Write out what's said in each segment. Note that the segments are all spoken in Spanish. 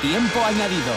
Tiempo añadido.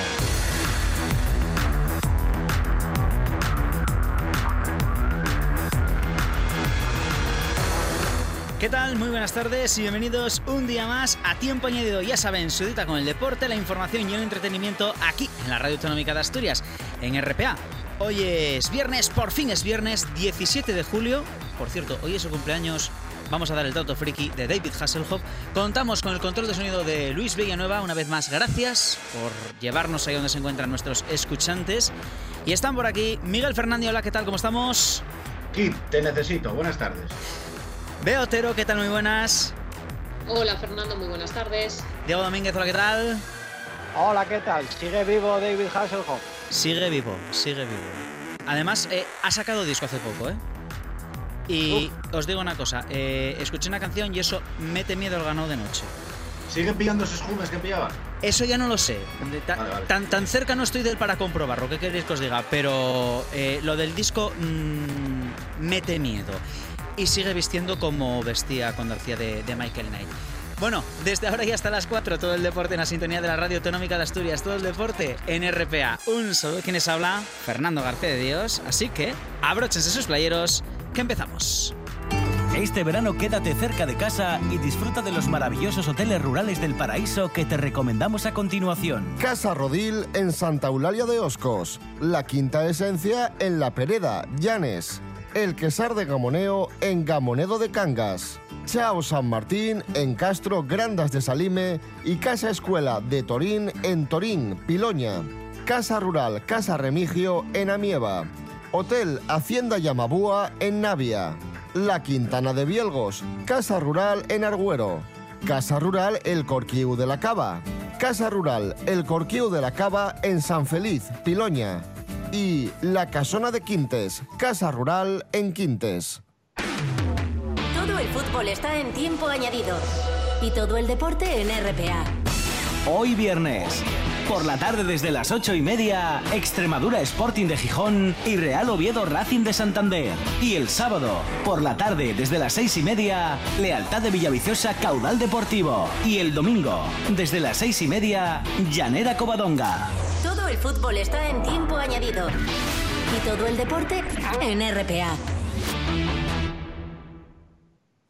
¿Qué tal? Muy buenas tardes y bienvenidos un día más a Tiempo Añadido. Ya saben, su con el deporte, la información y el entretenimiento aquí en la Radio Autonómica de Asturias, en RPA. Hoy es viernes, por fin es viernes 17 de julio. Por cierto, hoy es su cumpleaños vamos a dar el dato friki de David Hasselhoff. Contamos con el control de sonido de Luis Villanueva. Una vez más, gracias por llevarnos ahí donde se encuentran nuestros escuchantes. Y están por aquí Miguel Fernández. Hola, ¿qué tal? ¿Cómo estamos? Kit, te necesito. Buenas tardes. Veo Otero, ¿qué tal? Muy buenas. Hola Fernando, muy buenas tardes. Diego Domínguez, hola, ¿qué tal? Hola, ¿qué tal? ¿Sigue vivo David Hasselhoff? Sigue vivo, sigue vivo. Además, eh, ha sacado disco hace poco, ¿eh? Y os digo una cosa, eh, escuché una canción y eso mete miedo al ganado de noche. ¿Siguen pillando esos jumes que pillaban? Eso ya no lo sé. Tan, tan, cerca no estoy del para comprobarlo, ¿qué queréis que os diga? Pero eh, lo del disco mm, mete miedo. Y sigue vistiendo como vestía cuando hacía de, Michael Knight. Bueno, desde ahora y hasta las 4, todo el deporte en la sintonía de la Radio Autonómica de Asturias, todo el deporte en RPA. Un solo quienes habla, Fernando García de Dios. Así que abróchense sus playeros que empezamos. Este verano quédate cerca de casa y disfruta de los maravillosos hoteles rurales del paraíso que te recomendamos a continuación. Casa Rodil en Santa Eulalia de Oscos. La Quinta Esencia en La Pereda, Llanes. El Quesar de Gamoneo en Gamonedo de Cangas. Chao San Martín en Castro Grandas de Salime y Casa Escuela de Torín en Torín, Piloña. Casa Rural Casa Remigio en Amieva. Hotel Hacienda Yamabúa en Navia. La Quintana de Bielgos, Casa Rural en Argüero. Casa Rural El Corquiu de la Cava. Casa Rural El Corquiu de la Cava en San Feliz, Piloña. Y La Casona de Quintes, Casa Rural en Quintes. Todo el fútbol está en tiempo añadido. Y todo el deporte en RPA. Hoy viernes. Por la tarde desde las ocho y media, Extremadura Sporting de Gijón y Real Oviedo Racing de Santander. Y el sábado, por la tarde desde las seis y media, Lealtad de Villaviciosa Caudal Deportivo. Y el domingo, desde las seis y media, Llanera Covadonga. Todo el fútbol está en tiempo añadido. Y todo el deporte en RPA.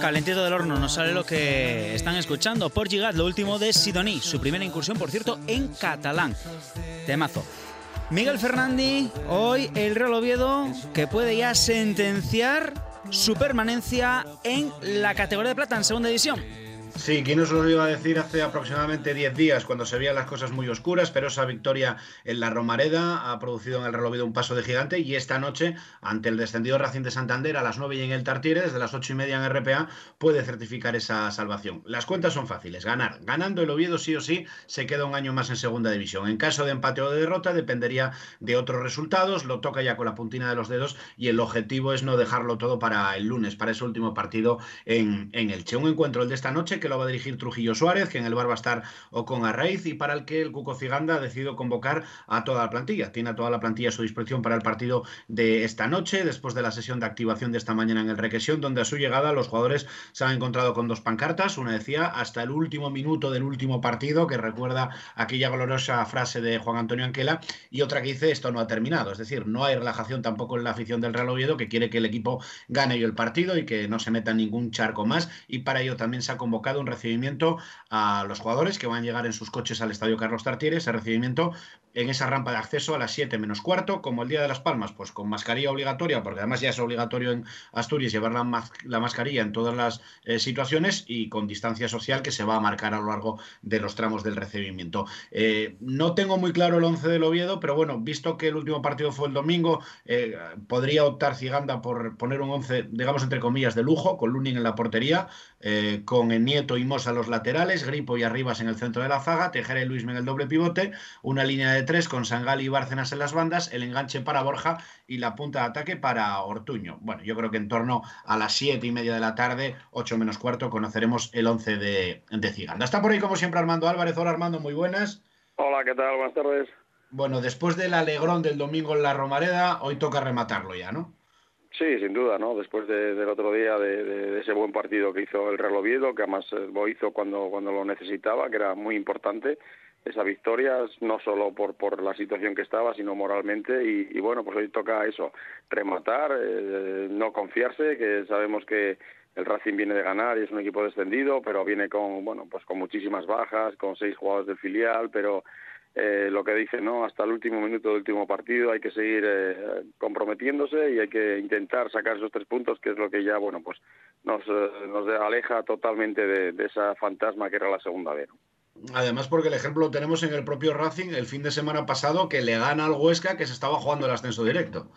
Calentito del horno, nos sale lo que están escuchando. Portugal, lo último de Sidoní, su primera incursión, por cierto, en catalán. Temazo. Miguel Fernández, hoy el Real Oviedo, que puede ya sentenciar su permanencia en la categoría de plata en segunda división. Sí, ¿quién nos lo iba a decir hace aproximadamente 10 días cuando se veían las cosas muy oscuras? Pero esa victoria en la Romareda ha producido en el relovido un paso de gigante y esta noche, ante el descendido Racing de Santander a las 9 y en el Tartiere, desde las 8 y media en RPA, puede certificar esa salvación. Las cuentas son fáciles, ganar. Ganando el Oviedo sí o sí se queda un año más en segunda división. En caso de empate o de derrota dependería de otros resultados, lo toca ya con la puntina de los dedos y el objetivo es no dejarlo todo para el lunes, para ese último partido en, en Elche. Un encuentro el de esta noche que lo va a dirigir Trujillo Suárez, que en el bar va a estar Ocon Arraiz y para el que el Cuco Ciganda ha decidido convocar a toda la plantilla. Tiene a toda la plantilla a su disposición para el partido de esta noche, después de la sesión de activación de esta mañana en el Requesión, donde a su llegada los jugadores se han encontrado con dos pancartas. Una decía hasta el último minuto del último partido, que recuerda aquella gloriosa frase de Juan Antonio Anquela, y otra que dice esto no ha terminado. Es decir, no hay relajación tampoco en la afición del Real Oviedo, que quiere que el equipo gane el partido y que no se meta ningún charco más. Y para ello también se ha convocado un recibimiento a los jugadores que van a llegar en sus coches al Estadio Carlos Tartiere. Ese recibimiento en esa rampa de acceso a las 7 menos cuarto, como el Día de las Palmas, pues con mascarilla obligatoria, porque además ya es obligatorio en Asturias llevar la, la mascarilla en todas las eh, situaciones y con distancia social que se va a marcar a lo largo de los tramos del recibimiento. Eh, no tengo muy claro el 11 del Oviedo, pero bueno, visto que el último partido fue el domingo, eh, podría optar Ciganda por poner un 11, digamos entre comillas, de lujo, con Lunin en la portería, con el Nieto y Mosa los laterales, Gripo y Arribas en el centro de la zaga, Tejera y Luis en el doble pivote, una línea de tres con Sangal y Bárcenas en las bandas, el enganche para Borja y la punta de ataque para Ortuño. Bueno, yo creo que en torno a las siete y media de la tarde, ocho menos cuarto, conoceremos el once de, de Ciganda. Está por ahí como siempre Armando Álvarez. Hola Armando, muy buenas. Hola, ¿qué tal? Buenas tardes. Bueno, después del alegrón del domingo en la Romareda, hoy toca rematarlo ya, ¿no? Sí, sin duda, ¿no? Después del otro día de, ese buen partido que hizo el Real Oviedo, que además eh, lo hizo cuando, cuando lo necesitaba, que era muy importante, esa victoria, no solo por, por la situación que estaba, sino moralmente. Y, bueno, pues hoy toca eso, rematar, eh, no confiarse, que sabemos que el Racing viene de ganar y es un equipo descendido, pero viene con, bueno, pues con muchísimas bajas, con seis jugadores del filial, pero eh, lo que dice, ¿no? Hasta el último minuto del último partido hay que seguir eh, comprometiéndose y hay que intentar sacar esos tres puntos, que es lo que ya, bueno, pues nos, nos aleja totalmente de, de, esa fantasma que era la segunda vez. Además, porque el ejemplo lo tenemos en el propio Racing el fin de semana pasado, que le gana al Huesca, que se estaba jugando el ascenso directo.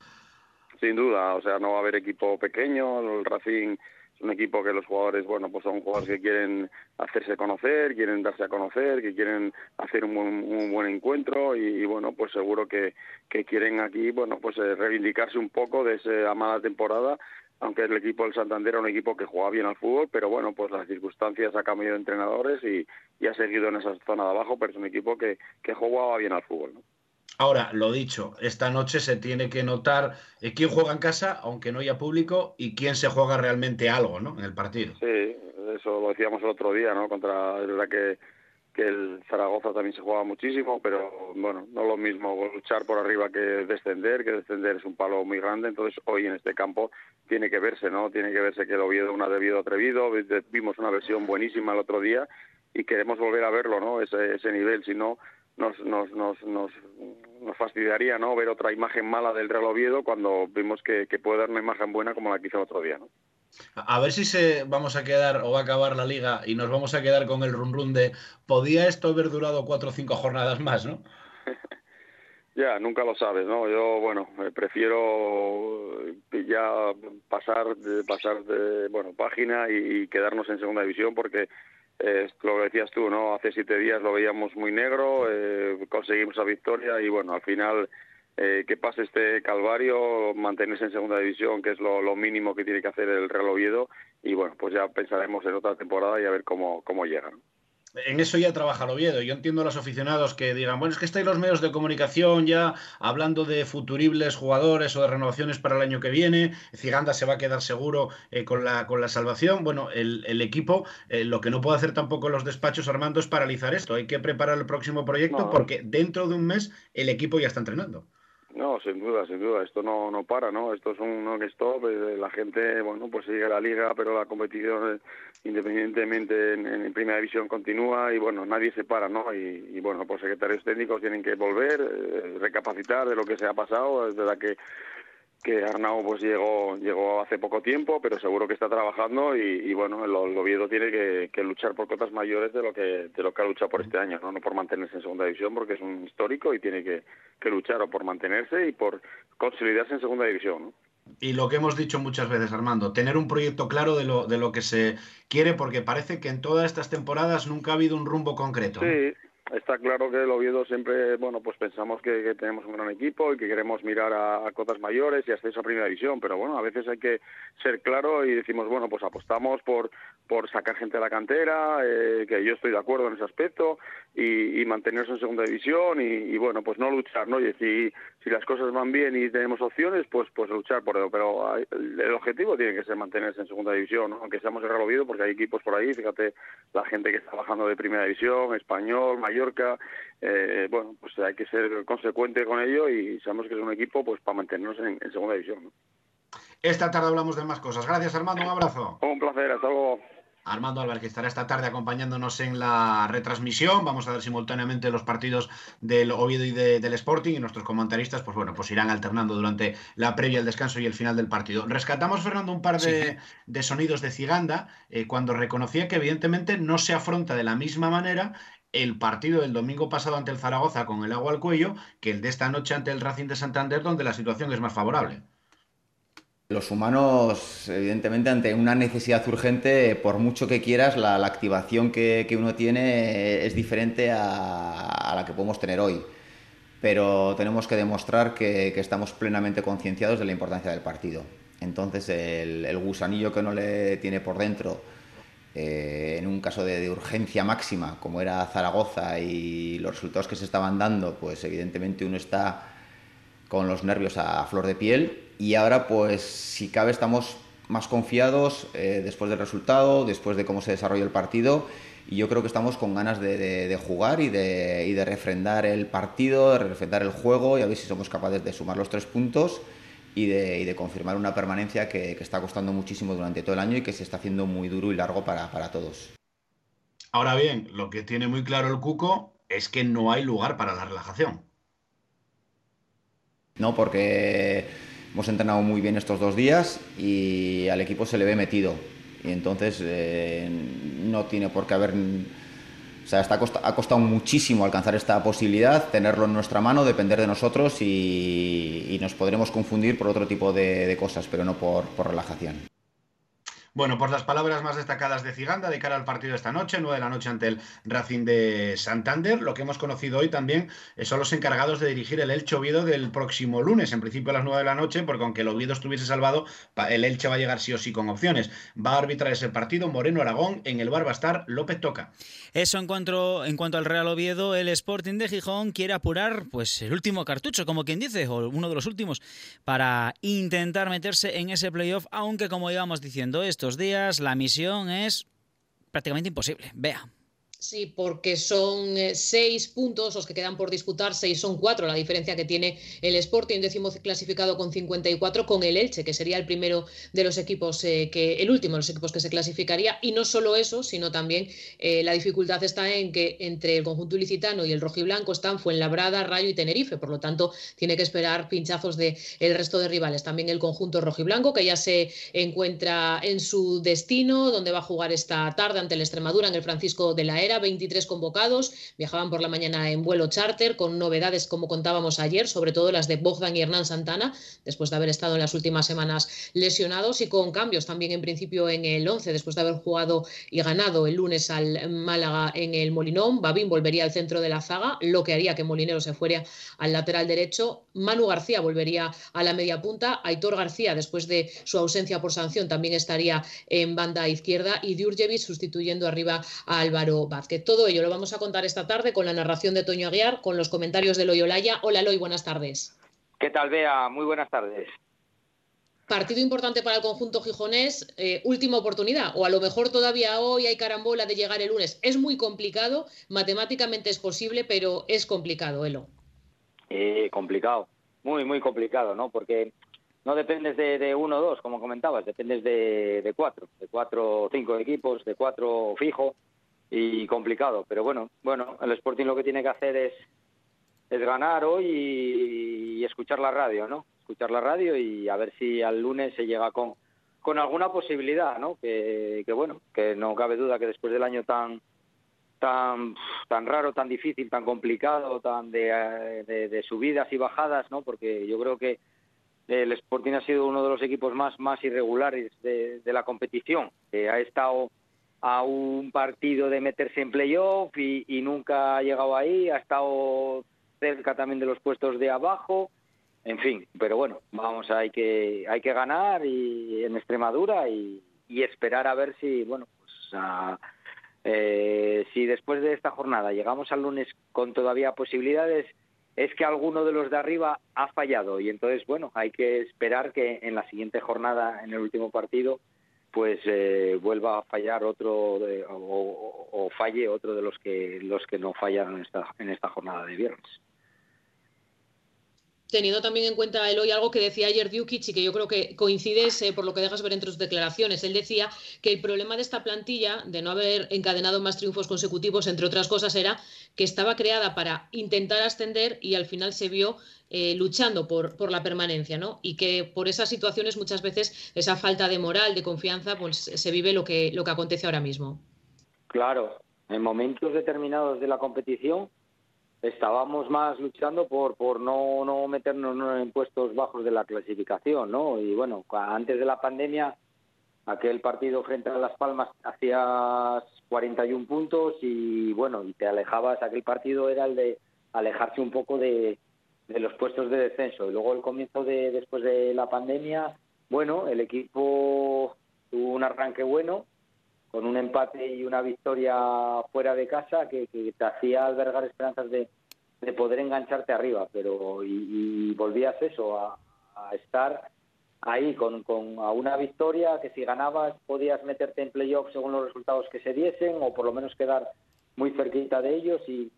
Sin duda, o sea, no va a haber equipo pequeño, el Racing es un equipo que los jugadores, bueno, pues son jugadores que quieren hacerse conocer, quieren darse a conocer, que quieren hacer un buen, un buen encuentro y, bueno, pues seguro que, quieren aquí, bueno, pues eh, reivindicarse un poco de esa mala temporada aunque el equipo del Santander era un equipo que jugaba bien al fútbol, pero bueno, pues las circunstancias ha cambiado de entrenadores y, ha seguido en esa zona de abajo, pero es un equipo que, que jugaba bien al fútbol. ¿no? Ahora, lo dicho, esta noche se tiene que notar eh, quién juega en casa, aunque no haya público, y quién se juega realmente algo ¿no? en el partido. Sí, eso lo decíamos el otro día, ¿no? Contra, es que que el Zaragoza también se juega muchísimo, pero bueno, no lo mismo luchar por arriba que descender, que descender es un palo muy grande, entonces hoy en este campo tiene que verse, ¿no? Tiene que verse que el Oviedo un debido atrevido, vimos una versión buenísima el otro día y queremos volver a verlo, ¿no? Ese, ese nivel, si no nos, nos, nos, nos, nos fastidiaría, ¿no? Ver otra imagen mala del Real Oviedo cuando vimos que, que puede dar una imagen buena como la que hizo el otro día, ¿no? A ver si se vamos a quedar o va a acabar la liga y nos vamos a quedar con el run run de podía esto haber durado cuatro o cinco jornadas más, ¿no? ya, nunca lo sabes, ¿no? Yo, bueno, prefiero ya pasar de pasar de bueno página y, quedarnos en segunda división porque eh, lo decías tú, ¿no? Hace siete días lo veíamos muy negro, eh, conseguimos la victoria y bueno, al final eh, que pase este calvario, mantenerse en segunda división, que es lo, mínimo que tiene que hacer el Real Oviedo, y bueno, pues ya pensaremos en otra temporada y a ver cómo, cómo llegan. En eso ya trabaja el Oviedo. Yo entiendo a los aficionados que digan, bueno, es que estáis los medios de comunicación ya hablando de futuribles jugadores o de renovaciones para el año que viene. Ciganda se va a quedar seguro eh, con, la, con la salvación. Bueno, el, equipo, eh, lo que no puede hacer tampoco los despachos, Armando, es paralizar esto. Hay que preparar el próximo proyecto porque dentro de un mes el equipo ya está entrenando. No, sin duda, sin duda. Esto no, no para, ¿no? Esto es un non-stop. Eh, la gente, bueno, pues sigue la liga, pero la competición, eh, independientemente en, primera división, continúa y, bueno, nadie se para, ¿no? Y, bueno, pues secretarios técnicos tienen que volver, eh, recapacitar de lo que se ha pasado. Es verdad que que Arnau pues llegó llegó hace poco tiempo, pero seguro que está trabajando y, bueno, el, Oviedo tiene que, luchar por cotas mayores de lo que de lo que ha luchado por este año, no no por mantenerse en segunda división porque es un histórico y tiene que, luchar o por mantenerse y por consolidarse en segunda división. Y lo que hemos dicho muchas veces, Armando, tener un proyecto claro de lo, de lo que se quiere, porque parece que en todas estas temporadas nunca ha habido un rumbo concreto. Sí, está claro que el Oviedo siempre, bueno, pues pensamos que, tenemos un gran equipo y que queremos mirar a, cotas mayores y hasta esa primera división, pero bueno, a veces hay que ser claro y decimos, bueno, pues apostamos por, por sacar gente de la cantera, eh, que yo estoy de acuerdo en ese aspecto, y, y mantenerse en segunda división y, bueno, pues no luchar, ¿no? Y si, si las cosas van bien y tenemos opciones, pues pues luchar por ello, pero el objetivo tiene que ser mantenerse en segunda división, ¿no? Aunque seamos el Real Oviedo, porque hay equipos por ahí, fíjate, la gente que está bajando de primera división, español, Mallorca, eh, bueno, pues hay que ser consecuente con ello y sabemos que es un equipo pues para mantenernos en, segunda división. Esta tarde hablamos de más cosas. Gracias, Armando. Un abrazo. Un placer. Hasta luego. Armando Álvarez, que estará esta tarde acompañándonos en la retransmisión. Vamos a ver simultáneamente los partidos del Oviedo y del Sporting y nuestros comentaristas, pues bueno, pues irán alternando durante la previa, el descanso y el final del partido. Rescatamos, Fernando, un par de, sonidos de Ciganda eh, cuando reconocía que evidentemente no se afronta de la misma manera el partido del domingo pasado ante el Zaragoza con el agua al cuello que el de esta noche ante el Racing de Santander, donde la situación es más favorable. Los humanos, evidentemente, ante una necesidad urgente, por mucho que quieras, la, activación que, uno tiene es diferente a, la que podemos tener hoy. Pero tenemos que demostrar que, estamos plenamente concienciados de la importancia del partido. Entonces, el gusanillo que uno le tiene por dentro, eh, en un caso de, urgencia máxima, como era Zaragoza y los resultados que se estaban dando, pues evidentemente uno está con los nervios a, flor de piel y ahora pues si cabe estamos más confiados eh, después del resultado, después de cómo se desarrolla el partido y yo creo que estamos con ganas de, jugar y de, y de refrendar el partido, de refrendar el juego y a ver si somos capaces de sumar los tres puntos y de, confirmar una permanencia que, está costando muchísimo durante todo el año y que se está haciendo muy duro y largo para, todos. Ahora bien, lo que tiene muy claro el Cuco es que no hay lugar para la relajación. No, porque hemos entrenado muy bien estos dos días y al equipo se le ve metido. Y entonces eh, no tiene por qué haber o sea, está, ha costado muchísimo alcanzar esta posibilidad, tenerlo en nuestra mano, depender de nosotros y, nos podremos confundir por otro tipo de, cosas, pero no por relajación. Bueno, por las palabras más destacadas de Ciganda de cara al partido de esta noche, 9 de la noche ante el Racing de Santander. Lo que hemos conocido hoy también eh, son los encargados de dirigir el Elche Oviedo del próximo lunes, en principio a las 9 de la noche, porque aunque el Oviedo estuviese salvado, el Elche va a llegar sí o sí con opciones. Va a arbitrar ese partido Moreno Aragón, en el bar va a estar López Toca. Eso en cuanto, en cuanto al Real Oviedo, el Sporting de Gijón quiere apurar pues el último cartucho, como quien dice, o uno de los últimos, para intentar meterse en ese playoff, aunque como íbamos diciendo esto, días la misión es prácticamente imposible. Vea. Sí, porque son eh, seis puntos los que quedan por disputar, seis son cuatro, la diferencia que tiene el Sporting, décimo clasificado con 54, con el Elche, que sería el primero de los equipos, eh, que el último de los equipos que se clasificaría. Y no solo eso, sino también eh, la dificultad está en que entre el conjunto ilicitano y el rojiblanco están Fuenlabrada, Rayo y Tenerife, por lo tanto tiene que esperar pinchazos del el resto de rivales. También el conjunto rojiblanco, que ya se encuentra en su destino, donde va a jugar esta tarde ante el Extremadura en el Francisco de la Era 23 convocados, viajaban por la mañana en vuelo charter con novedades como contábamos ayer, sobre todo las de Bogdan y Hernán Santana, después de haber estado en las últimas semanas lesionados y con cambios también en principio en el 11, después de haber jugado y ganado el lunes al Málaga en el Molinón. Babín volvería al centro de la zaga, lo que haría que Molinero se fuera al lateral derecho. Manu García volvería a la media punta. Aitor García, después de su ausencia por sanción, también estaría en banda izquierda y Djurjevic sustituyendo arriba a Álvaro Vázquez. Todo ello lo vamos a contar esta tarde con la narración de Toño Aguiar, con los comentarios de Loyolaya. Hola Loy, buenas tardes. ¿Qué tal, Bea? Muy buenas tardes. Partido importante para el conjunto gijonés, eh, última oportunidad, o a lo mejor todavía hoy hay carambola de llegar el lunes. Es muy complicado, matemáticamente es posible, pero es complicado, Elo. Eh, complicado, muy, muy complicado, ¿no? Porque no dependes de, uno o dos, como comentabas, dependes de, de cuatro, de cuatro o cinco equipos, de cuatro fijo y complicado. Pero bueno, bueno, el Sporting lo que tiene que hacer es, es ganar hoy y, escuchar la radio, ¿no? Escuchar la radio y a ver si al lunes se llega con, con alguna posibilidad, ¿no? Que, que bueno, que no cabe duda que después del año tan tan tan raro, tan difícil, tan complicado, tan de, subidas y bajadas, ¿no? Porque yo creo que el Sporting ha sido uno de los equipos más más irregulares de, de la competición. que ha estado a un partido de meterse en playoff y, y nunca ha llegado ahí, ha estado cerca también de los puestos de abajo, en fin, pero bueno, vamos, hay que hay que ganar y en Extremadura y, esperar a ver si, bueno, pues eh, si después de esta jornada llegamos al lunes con todavía posibilidades, es que alguno de los de arriba ha fallado. Y entonces, bueno, hay que esperar que en la siguiente jornada, en el último partido, pues eh, vuelva a fallar otro o, falle otro de los que los que no fallaron en esta, en esta jornada de viernes teniendo también en cuenta hoy algo que decía ayer Dukic y que yo creo que coincide eh, por lo que dejas ver entre tus declaraciones. Él decía que el problema de esta plantilla, de no haber encadenado más triunfos consecutivos, entre otras cosas, era que estaba creada para intentar ascender y al final se vio eh, luchando por, por la permanencia, ¿no? Y que por esas situaciones muchas veces esa falta de moral, de confianza, pues se vive lo que, lo que acontece ahora mismo. Claro, en momentos determinados de la competición estábamos más luchando por, por no, no meternos en puestos bajos de la clasificación, ¿no? Y bueno, antes de la pandemia, aquel partido frente a Las Palmas hacías 41 puntos y bueno, y te alejabas, aquel partido era el de alejarse un poco de, de los puestos de descenso. Y luego el comienzo de después de la pandemia, bueno, el equipo tuvo un arranque bueno, con un empate y una victoria fuera de casa que, te hacía albergar esperanzas de, poder engancharte arriba, pero y, volvías eso, a, estar ahí con, con a una victoria que si ganabas podías meterte en playoff según los resultados que se diesen o por lo menos quedar muy cerquita de ellos y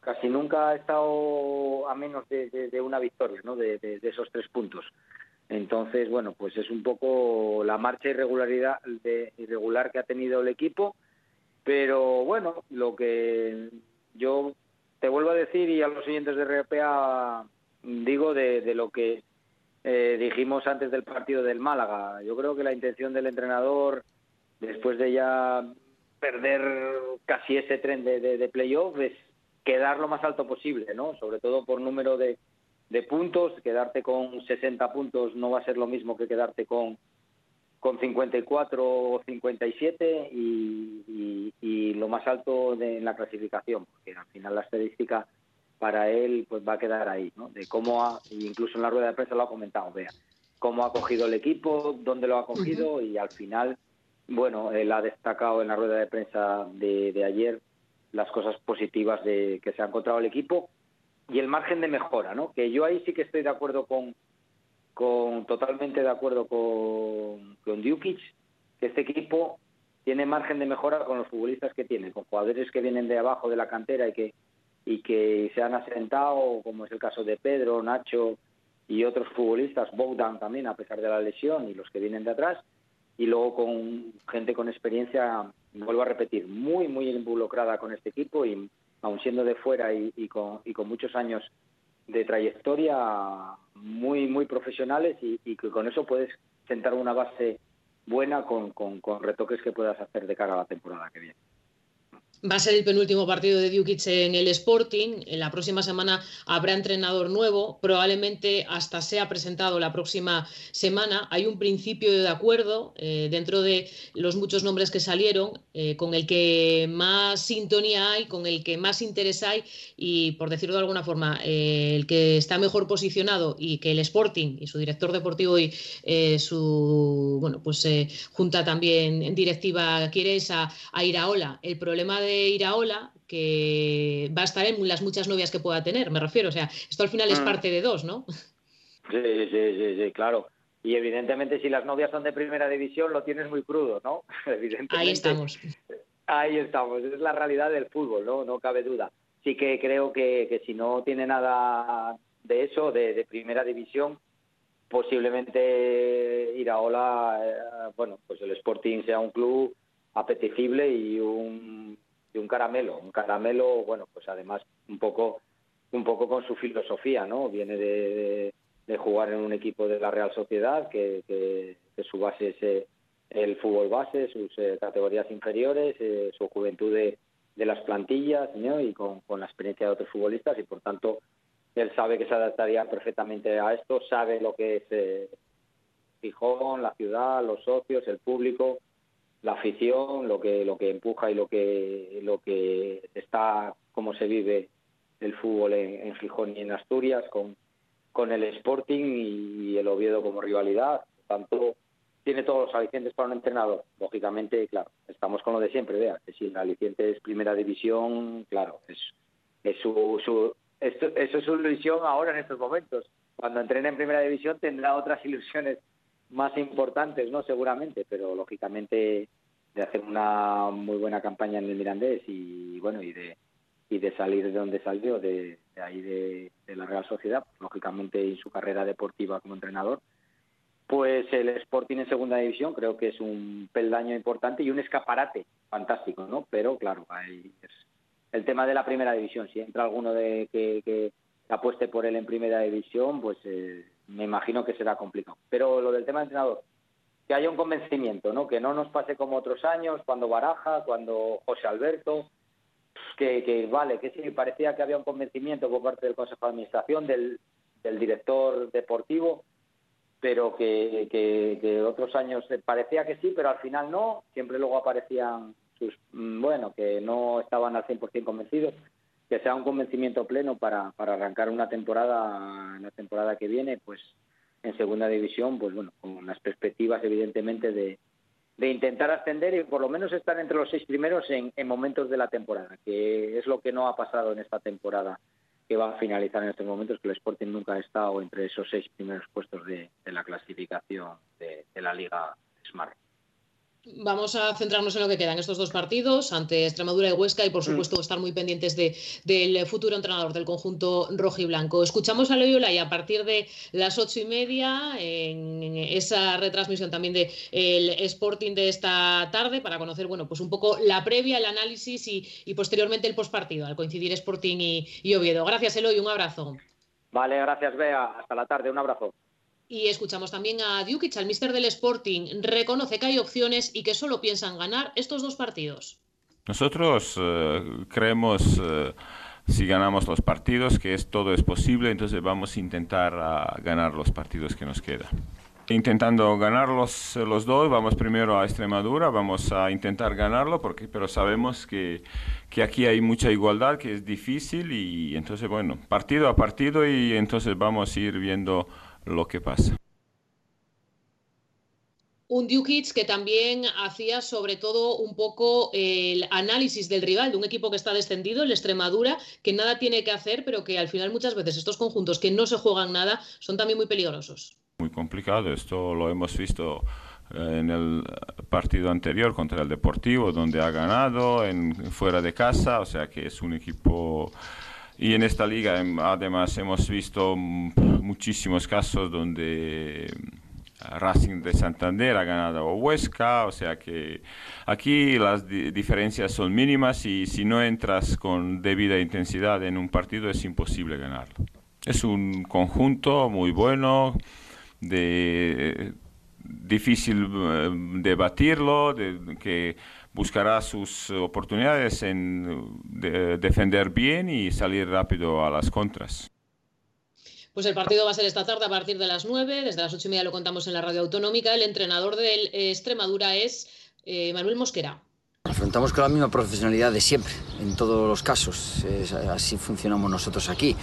casi nunca ha estado a menos de, una victoria, ¿no? de esos tres puntos. Entonces, bueno, pues es un poco la marcha irregularidad de, irregular que ha tenido el equipo, pero bueno, lo que yo te vuelvo a decir y a los siguientes de RPA digo de, lo que eh, dijimos antes del partido del Málaga. Yo creo que la intención del entrenador, después de ya perder casi ese tren de, de, de playoff, es quedar lo más alto posible, ¿no? Sobre todo por número de, de puntos, quedarte con 60 puntos no va a ser lo mismo que quedarte con, con 54 o 57 y, y, lo más alto de, en la clasificación, porque al final la estadística para él pues va a quedar ahí, ¿no? De cómo ha, incluso en la rueda de prensa lo ha comentado, vea, cómo ha cogido el equipo, dónde lo ha cogido y al final, bueno, él ha destacado en la rueda de prensa de, de ayer las cosas positivas de que se ha encontrado el equipo y el margen de mejora, ¿no? Que yo ahí sí que estoy de acuerdo con, con totalmente de acuerdo con, con Dukic, que este equipo tiene margen de mejora con los futbolistas que tiene, con jugadores que vienen de abajo de la cantera y que y que se han asentado, como es el caso de Pedro, Nacho y otros futbolistas, Bogdan también, a pesar de la lesión, y los que vienen de atrás, y luego con gente con experiencia, vuelvo a repetir, muy, muy involucrada con este equipo y aun siendo de fuera y, con, muchos años de trayectoria muy muy profesionales y, y, que con eso puedes sentar una base buena con, con retoques que puedas hacer de cara a la temporada que viene. Va a ser el penúltimo partido de Dukic en el Sporting. En la próxima semana habrá entrenador nuevo. Probablemente hasta sea presentado la próxima semana. Hay un principio de acuerdo eh, dentro de los muchos nombres que salieron, eh, con el que más sintonía hay, con el que más interés hay y, por decirlo de alguna forma, eh, el que está mejor posicionado y que el Sporting y su director deportivo y su bueno pues junta también directiva quiere es a, a Iraola. El problema de Iraola que va a estar en las muchas novias que pueda tener, me refiero. O sea, esto al final es mm. parte de dos, ¿no? Sí, sí, sí, sí, claro. Y evidentemente si las novias son de primera división lo tienes muy crudo, ¿no? Evidentemente, ahí estamos. Ahí estamos, es la realidad del fútbol, ¿no? No cabe duda. Sí que creo que, que si no tiene nada de eso, de, primera división, posiblemente Iraola, eh, bueno, pues el Sporting sea un club apetecible y un de un caramelo, un caramelo, bueno, pues además un poco, un poco con su filosofía, ¿no? Viene de, jugar en un equipo de la Real Sociedad, que, su base es eh, el fútbol base, sus eh, categorías inferiores, eh, su juventud de, de las plantillas, ¿no? Y con, con la experiencia de otros futbolistas y por tanto él sabe que se adaptaría perfectamente a esto, sabe lo que es Fijón, la ciudad, los socios, el público, la afición, lo que lo que empuja y lo que lo que está cómo se vive el fútbol en, Gijón y en Asturias con con el Sporting y el Oviedo como rivalidad, tanto tiene todos los alicientes para un entrenador. Lógicamente, claro, estamos con lo de siempre, vea, que si el aliciente es primera división, claro, es, es su, su eso es su ilusión ahora en estos momentos. Cuando entrene en primera división tendrá otras ilusiones más importantes, ¿no? Seguramente, pero lógicamente de hacer una muy buena campaña en el Mirandés y bueno, y de y de salir de donde salió, de, ahí de, la Real Sociedad, lógicamente y su carrera deportiva como entrenador, pues el Sporting en segunda división creo que es un peldaño importante y un escaparate fantástico, ¿no? Pero claro, el tema de la primera división. Si entra alguno de que, que apueste por él en primera división, pues eh, me imagino que será complicado. Pero lo del tema de entrenador, que haya un convencimiento, ¿no? Que no nos pase como otros años, cuando Baraja, cuando José Alberto, que, que vale, que sí, parecía que había un convencimiento por parte del Consejo de Administración, del, del director deportivo, pero que, que, otros años parecía que sí, pero al final no. Siempre luego aparecían sus, mm, bueno, que no estaban al 100% convencidos. Que sea un convencimiento pleno para, para arrancar una temporada, la temporada que viene, pues en segunda división, pues bueno, con las perspectivas evidentemente de, de intentar ascender y por lo menos estar entre los seis primeros en, en momentos de la temporada, que es lo que no ha pasado en esta temporada que va a finalizar en estos momentos, que el Sporting nunca ha estado entre esos seis primeros puestos de, la clasificación de, de la Liga Smart. Vamos a centrarnos en lo que quedan estos dos partidos ante Extremadura y Huesca y por mm. supuesto estar muy pendientes de, del futuro entrenador del conjunto rojo y blanco. Escuchamos a Loyola y a partir de las ocho y media en esa retransmisión también del el Sporting de esta tarde para conocer bueno pues un poco la previa, el análisis y, posteriormente el postpartido al coincidir Sporting y, Oviedo. Gracias Eloy, un abrazo. Vale, gracias Bea. Hasta la tarde, un abrazo. Y escuchamos también a Djukic, al mister del Sporting. Reconoce que hay opciones y que solo piensan ganar estos dos partidos. Nosotros eh, creemos, eh, si ganamos los partidos, que es, todo es posible, entonces vamos a intentar ah, ganar los partidos que nos quedan. Intentando ganar los, los dos, vamos primero a Extremadura, vamos a intentar ganarlo, porque, pero sabemos que, que aquí hay mucha igualdad, que es difícil y entonces, bueno, partido a partido y entonces vamos a ir viendo lo que pasa. Un Dukic que también hacía sobre todo un poco el análisis del rival, de un equipo que está descendido, el Extremadura, que nada tiene que hacer, pero que al final muchas veces estos conjuntos que no se juegan nada son también muy peligrosos. Muy complicado, esto lo hemos visto eh, en el partido anterior contra el Deportivo, donde ha ganado en, fuera de casa, o sea que es un equipo y en esta liga em, además hemos visto muchísimos casos donde eh, Racing de Santander ha ganado a Huesca, o sea que aquí las diferencias son mínimas y si no entras con debida intensidad en un partido es imposible ganarlo. Es un conjunto muy bueno, de, difícil eh, de batirlo, de, que buscará sus oportunidades en defender bien y salir rápido a las contras. Pues el partido va a ser esta tarde a partir de las 9, desde las 8 y media lo contamos en la radio autonómica. El entrenador del Extremadura es eh, Manuel Mosquera. Afrontamos con la misma profesionalidad de siempre, en todos los casos. así funcionamos nosotros aquí.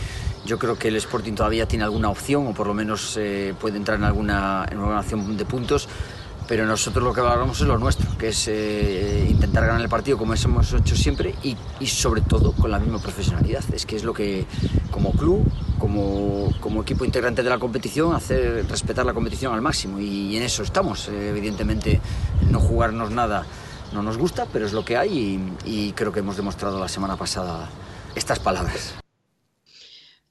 Yo creo que el Sporting todavía tiene alguna opción, o por lo menos eh, puede entrar en alguna, en alguna acción de puntos pero nosotros lo que valoramos es lo nuestro, que es eh, intentar ganar el partido como hemos hecho siempre y, y, sobre todo con la misma profesionalidad. Es que es lo que como club, como, como equipo integrante de la competición, hacer respetar la competición al máximo y, en eso estamos. Eh, evidentemente no jugarnos nada no nos gusta, pero es lo que hay y, y creo que hemos demostrado la semana pasada estas palabras.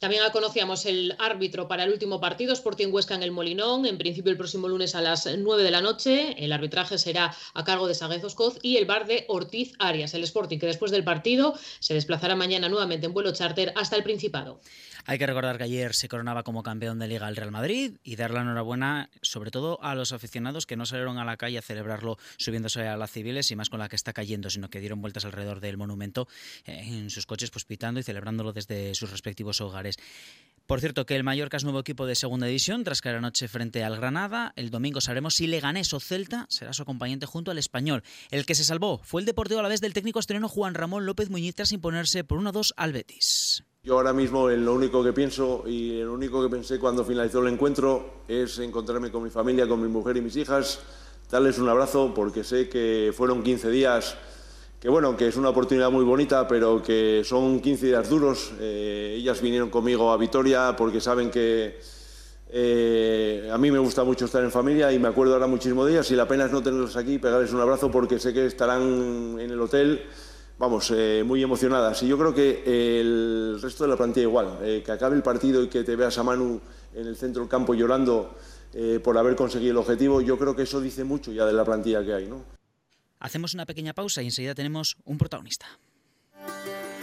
También conocíamos el árbitro para el último partido, Sporting Huesca en el Molinón, en principio el próximo lunes a las 9 de la noche. El arbitraje será a cargo de Saguez Coz y el bar de Ortiz Arias, el Sporting, que después del partido se desplazará mañana nuevamente en vuelo charter hasta el Principado. Hay que recordar que ayer se coronaba como campeón de liga el Real Madrid y dar la enhorabuena sobre todo a los aficionados que no salieron a la calle a celebrarlo subiéndose a las civiles y más con la que está cayendo, sino que dieron vueltas alrededor del monumento eh, en sus coches pues pitando y celebrándolo desde sus respectivos hogares. Por cierto, que el Mallorca es nuevo equipo de segunda división tras caer anoche frente al Granada. El domingo sabremos si Leganés o Celta será su acompañante junto al español. El que se salvó fue el Deportivo a la vez del técnico asturiano Juan Ramón López Muñiz tras imponerse por 1-2 al Betis. Yo ahora mismo en lo único que pienso y lo único que pensé cuando finalizó el encuentro es encontrarme con mi familia, con mi mujer y mis hijas, darles un abrazo porque sé que fueron 15 días que bueno, que es una oportunidad muy bonita, pero que son 15 días duros. Eh, ellas vinieron conmigo a Vitoria porque saben que eh, a mí me gusta mucho estar en familia y me acuerdo ahora muchísimo de ellas y la pena es no tenerlas aquí, pegarles un abrazo porque sé que estarán en el hotel vamos, eh, muy emocionadas. Y yo creo que el resto de la plantilla igual, eh, que acabe el partido y que te veas a Manu en el centro del campo llorando eh, por haber conseguido el objetivo, yo creo que eso dice mucho ya de la plantilla que hay. Hacemos una pequeña pausa y enseguida tenemos un protagonista.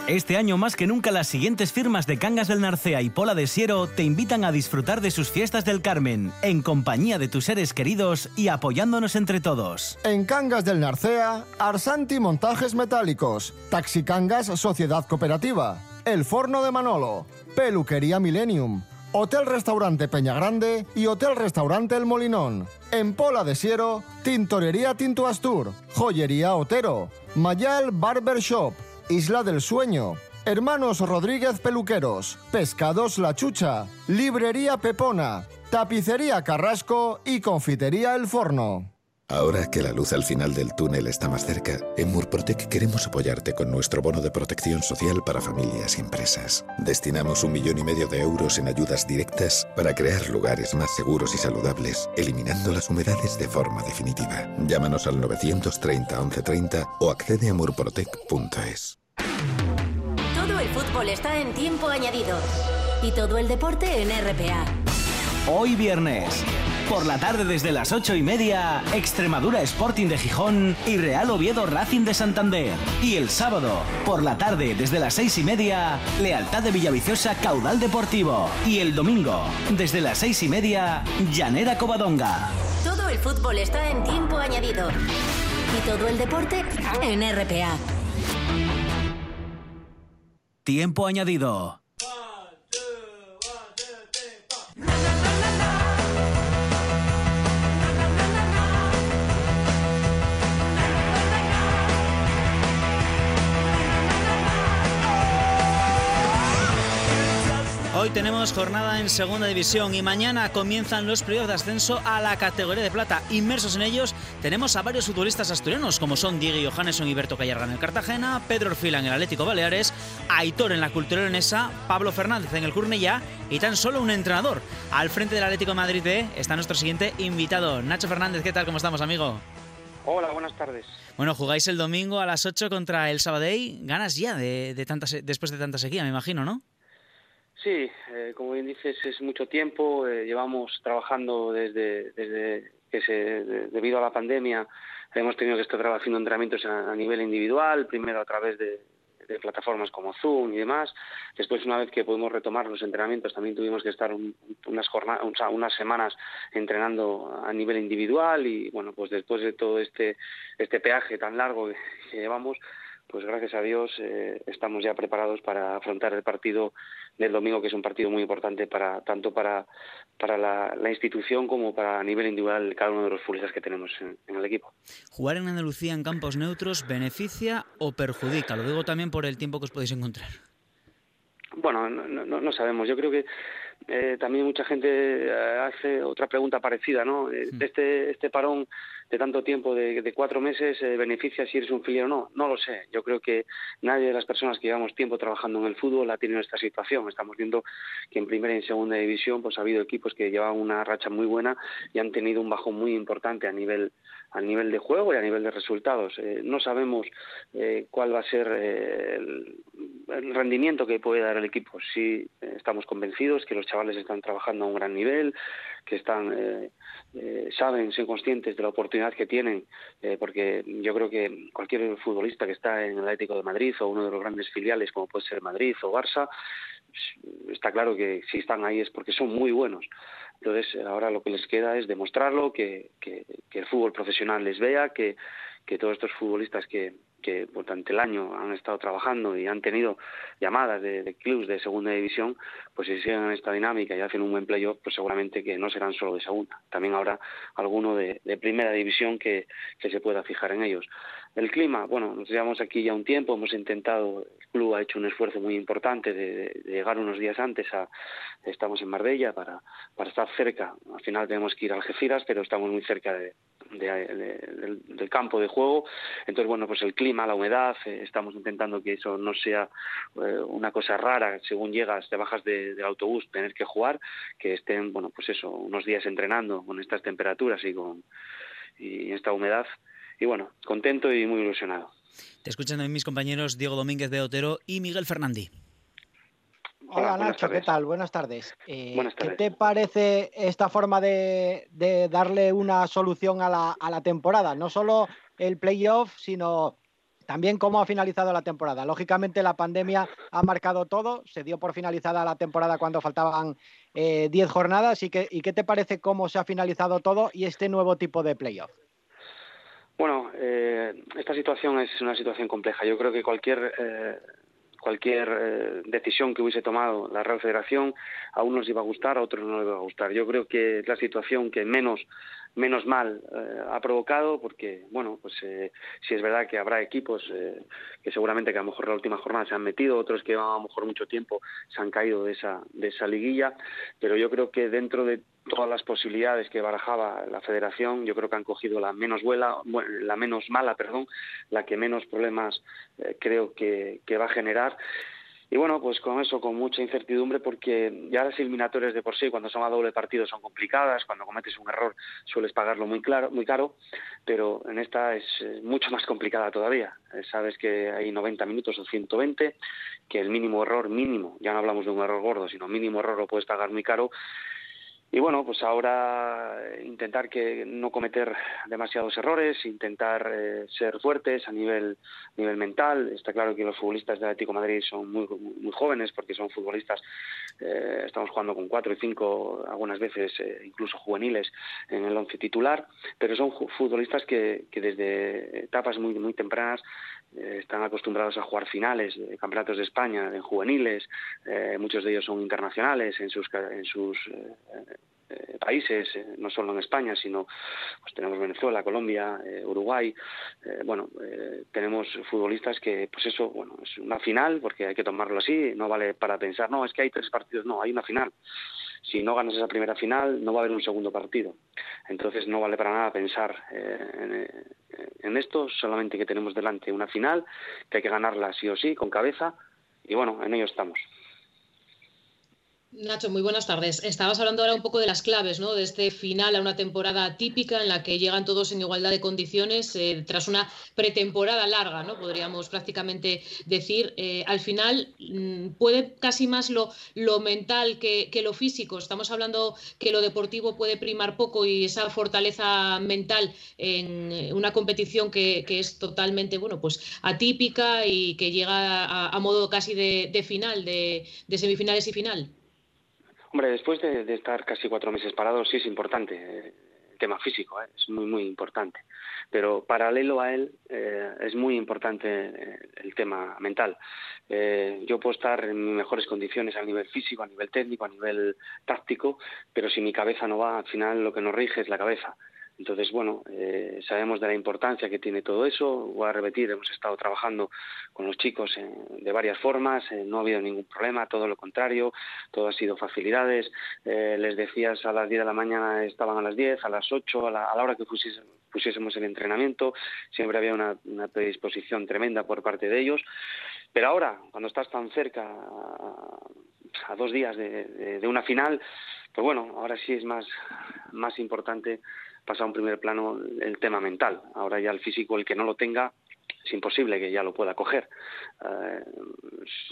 Este año más que nunca las siguientes firmas de Cangas del Narcea y Pola de Siero te invitan a disfrutar de sus fiestas del Carmen, en compañía de tus seres queridos y apoyándonos entre todos. En Cangas del Narcea, Arsanti Montajes Metálicos, Taxi Cangas Sociedad Cooperativa, El Forno de Manolo, Peluquería Millennium, Hotel Restaurante Peña Grande y Hotel Restaurante El Molinón. En Pola de Siero, Tintorería Tinto Astur, Joyería Otero, Mayal Barber Shop, Isla del Sueño, Hermanos Rodríguez Peluqueros, Pescados La Chucha, Librería Pepona, Tapicería Carrasco y Confitería El Forno. Ahora que la luz al final del túnel está más cerca, en Murprotec queremos apoyarte con nuestro bono de protección social para familias y empresas. Destinamos un millón y medio de euros en ayudas directas para crear lugares más seguros y saludables, eliminando las humedades de forma definitiva. Llámanos al 930 1130 o accede a murprotec.es. Todo el fútbol está en tiempo añadido. Y todo el deporte en RPA. Hoy viernes. Por la tarde desde las ocho y media, Extremadura Sporting de Gijón y Real Oviedo Racing de Santander. Y el sábado, por la tarde desde las seis y media, Lealtad de Villaviciosa Caudal Deportivo. Y el domingo, desde las seis y media, Llanera Covadonga. Todo el fútbol está en tiempo añadido. Y todo el deporte en RPA. Tiempo añadido. Hoy tenemos jornada en segunda división y mañana comienzan los playoffs de ascenso a la categoría de plata. Inmersos en ellos tenemos a varios futbolistas asturianos como son Diego Johannesson y Berto Callarga en el Cartagena, Pedro Orfila en el Atlético Baleares, Aitor en la Cultura Leonesa, Pablo Fernández en el Cornellá y tan solo un entrenador. Al frente del Atlético de Madrid B está nuestro siguiente invitado, Nacho Fernández. ¿Qué tal? ¿Cómo estamos, amigo? Hola, buenas tardes. Bueno, jugáis el domingo a las 8 contra el Sabadell. Ganas ya de, de tanta, después de tanta sequía, me imagino, ¿no? Sí, eh, como bien dices, es mucho tiempo. eh, llevamos trabajando desde, desde que se, de- debido a la pandemia, hemos tenido que estar haciendo entrenamientos a, nivel individual, primero a través de, plataformas como Zoom y demás. Después, una vez que pudimos retomar los entrenamientos, también tuvimos que estar un- unas, jornadas, unas semanas entrenando a nivel individual y, bueno, pues después de todo este, este peaje tan largo que llevamos, pues gracias a Dios eh, estamos ya preparados para afrontar el partido del domingo, que es un partido muy importante para tanto para, para la, la institución como para a nivel individual cada uno de los futbolistas que tenemos en, en el equipo. ¿Jugar en Andalucía en campos neutros beneficia o perjudica? Lo digo también por el tiempo que os podéis encontrar. Bueno, no, no, no sabemos. Yo creo que eh, también mucha gente eh, hace otra pregunta parecida, ¿no? Eh, Este, este parón de tanto tiempo, de, de cuatro meses, eh, beneficia si eres un filial o no. No lo sé. Yo creo que nadie de las personas que llevamos tiempo trabajando en el fútbol ha tenido esta situación. Estamos viendo que en primera y en segunda división pues ha habido equipos que llevaban una racha muy buena y han tenido un bajón muy importante a nivel a nivel de juego y a nivel de resultados. Eh, no sabemos eh, cuál va a ser el, el rendimiento que puede dar el equipo. Sí estamos convencidos que los chavales están trabajando a un gran nivel, que están eh, eh, saben, son conscientes de la oportunidad que tienen, eh, porque yo creo que cualquier futbolista que está en el Atlético de Madrid o uno de los grandes filiales como puede ser Madrid o Barça, está claro que si están ahí es porque son muy buenos. Entonces, ahora lo que les queda es demostrarlo, que, que, que el fútbol profesional les vea, que todos estos futbolistas que, que durante el año han estado trabajando y han tenido llamadas de, de clubes de segunda división, pues si siguen en esta dinámica y hacen un buen playoff, pues seguramente que no serán solo de segunda. También habrá alguno de, primera división que, que se pueda fijar en ellos. El clima, bueno, nos llevamos aquí ya un tiempo, hemos intentado, el club ha hecho un esfuerzo muy importante de, de llegar unos días antes a, estamos en Marbella para, para estar cerca, al final tenemos que ir a Algeciras, pero estamos muy cerca de, de, del, del, campo de juego, entonces bueno, pues el clima, la humedad, eh, estamos intentando que eso no sea eh, una cosa rara, según llegas, te bajas de, del autobús, tener que jugar, que estén, bueno, pues eso, unos días entrenando con estas temperaturas y con y esta humedad, y bueno, contento y muy ilusionado. Te escuchan también mis compañeros Diego Domínguez de Otero y Miguel Fernández. Hola, Hola Nacho, ¿qué tal? Buenas tardes. Eh, buenas tardes. ¿Qué te parece esta forma de, de darle una solución a la, a la, temporada? No solo el playoff, sino también cómo ha finalizado la temporada. Lógicamente la pandemia ha marcado todo, se dio por finalizada la temporada cuando faltaban 10 eh, jornadas. ¿Y qué, ¿Y qué te parece cómo se ha finalizado todo y este nuevo tipo de playoff? Bueno, eh, esta situación es una situación compleja. Yo creo que cualquier eh, cualquier eh, decisión que hubiese tomado la Real Federación a unos iba a gustar, a otros no les iba a gustar. Yo creo que es la situación que menos menos mal eh, ha provocado porque bueno pues eh, es verdad que habrá equipos eh, que seguramente que a lo mejor la última jornada se han metido otros que a lo mejor mucho tiempo se han caído de esa de esa liguilla pero yo creo que dentro de todas las posibilidades que barajaba la Federación yo creo que han cogido la menos buena la menos mala perdón la que menos problemas eh, creo que va a generar y bueno, pues con eso, con mucha incertidumbre, porque ya las eliminatorias de por sí, cuando son a doble partido, son complicadas, cuando cometes un error sueles pagarlo muy, claro, muy caro, pero en esta es mucho más complicada todavía. Eh, sabes que hay 90 minutos o 120, que el mínimo error mínimo, ya no hablamos de un error gordo, sino mínimo error lo puedes pagar muy caro, y bueno, pues ahora eh, intentar que no cometer demasiados errores, intentar eh, ser fuertes a nivel nivel mental. Está claro que los futbolistas del Atlético Madrid son muy muy jóvenes porque son futbolistas. Eh, estamos jugando con cuatro y cinco, algunas veces eh, incluso juveniles en el once titular, pero son futbolistas que, que desde etapas muy muy tempranas están acostumbrados a jugar finales de campeonatos de España, en juveniles, eh, muchos de ellos son internacionales en sus, en sus eh, eh, países, eh, no solo en España, sino pues tenemos Venezuela, Colombia, eh, Uruguay, eh, bueno, tenemos futbolistas que, pues eso, bueno, es una final, porque hay que tomarlo así, no vale para pensar, no, es que hay tres partidos, no, hay una final. Si no ganas esa primera final, no va a haber un segundo partido. Entonces no vale para nada pensar en, en esto, solamente que tenemos delante una final, que hay que ganarla sí o sí, con cabeza, y bueno, en ello estamos. Nacho, muy buenas tardes. Estabas hablando ahora un poco de las claves, ¿no? De este final a una temporada típica en la que llegan todos en igualdad de condiciones eh, tras una pretemporada larga, ¿no? Podríamos prácticamente decir. Eh, al final mmm, puede casi más lo, lo mental que, que, lo físico. Estamos hablando que lo deportivo puede primar poco y esa fortaleza mental en una competición que, que es totalmente, bueno, pues atípica y que llega a, modo casi de, de final, de semifinales y final. Hombre, después de, estar casi cuatro meses parados, sí es importante eh, el tema físico, ¿eh? es muy, muy importante. Pero paralelo a él, eh, es muy importante eh, el tema mental. Eh, yo puedo estar en mejores condiciones a nivel físico, a nivel técnico, a nivel táctico, pero si mi cabeza no va, al final lo que nos rige es la cabeza. Entonces, bueno, eh, sabemos de la importancia que tiene todo eso. Voy a repetir, hemos estado trabajando con los chicos eh, de varias formas, eh, no ha habido ningún problema, todo lo contrario, todo ha sido facilidades. Eh, les decías a las 10 de la mañana estaban a las 10, a las 8, a la, a la hora que pusiésemos el entrenamiento, siempre había una, predisposición tremenda por parte de ellos. Pero ahora, cuando estás tan cerca, a, dos días de, una final, pues bueno, ahora sí es más importante pasa a un primer plano el tema mental. Ahora ya el físico, el que no lo tenga, es imposible que ya lo pueda coger. Eh,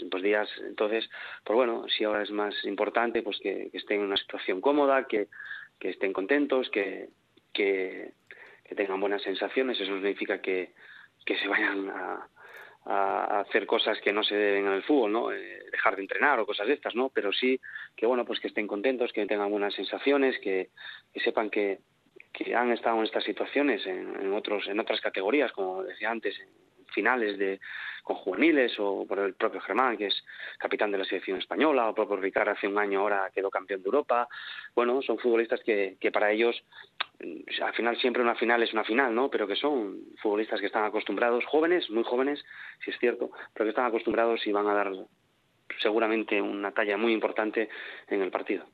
pues días, entonces, pues bueno, si ahora es más importante, pues que, estén en una situación cómoda, que, estén contentos, que, tengan buenas sensaciones. Eso significa que, que se vayan a, hacer cosas que no se deben en el fútbol, ¿no? Eh, dejar de entrenar o cosas de estas, ¿no? Pero sí que, bueno, pues que estén contentos, que tengan buenas sensaciones, que sepan que, que han estado en estas situaciones en, otros en otras categorías, como decía antes, en finales de con juveniles o por el propio Germán, que es capitán de la selección española, o propio Ricard hace un año ahora quedó campeón de Europa. Bueno, son futbolistas que, que para ellos mm, al final siempre una final es una final, ¿no? Pero que son futbolistas que están acostumbrados, jóvenes, muy jóvenes, si es cierto, pero que están acostumbrados y van a dar seguramente una talla muy importante en el partido.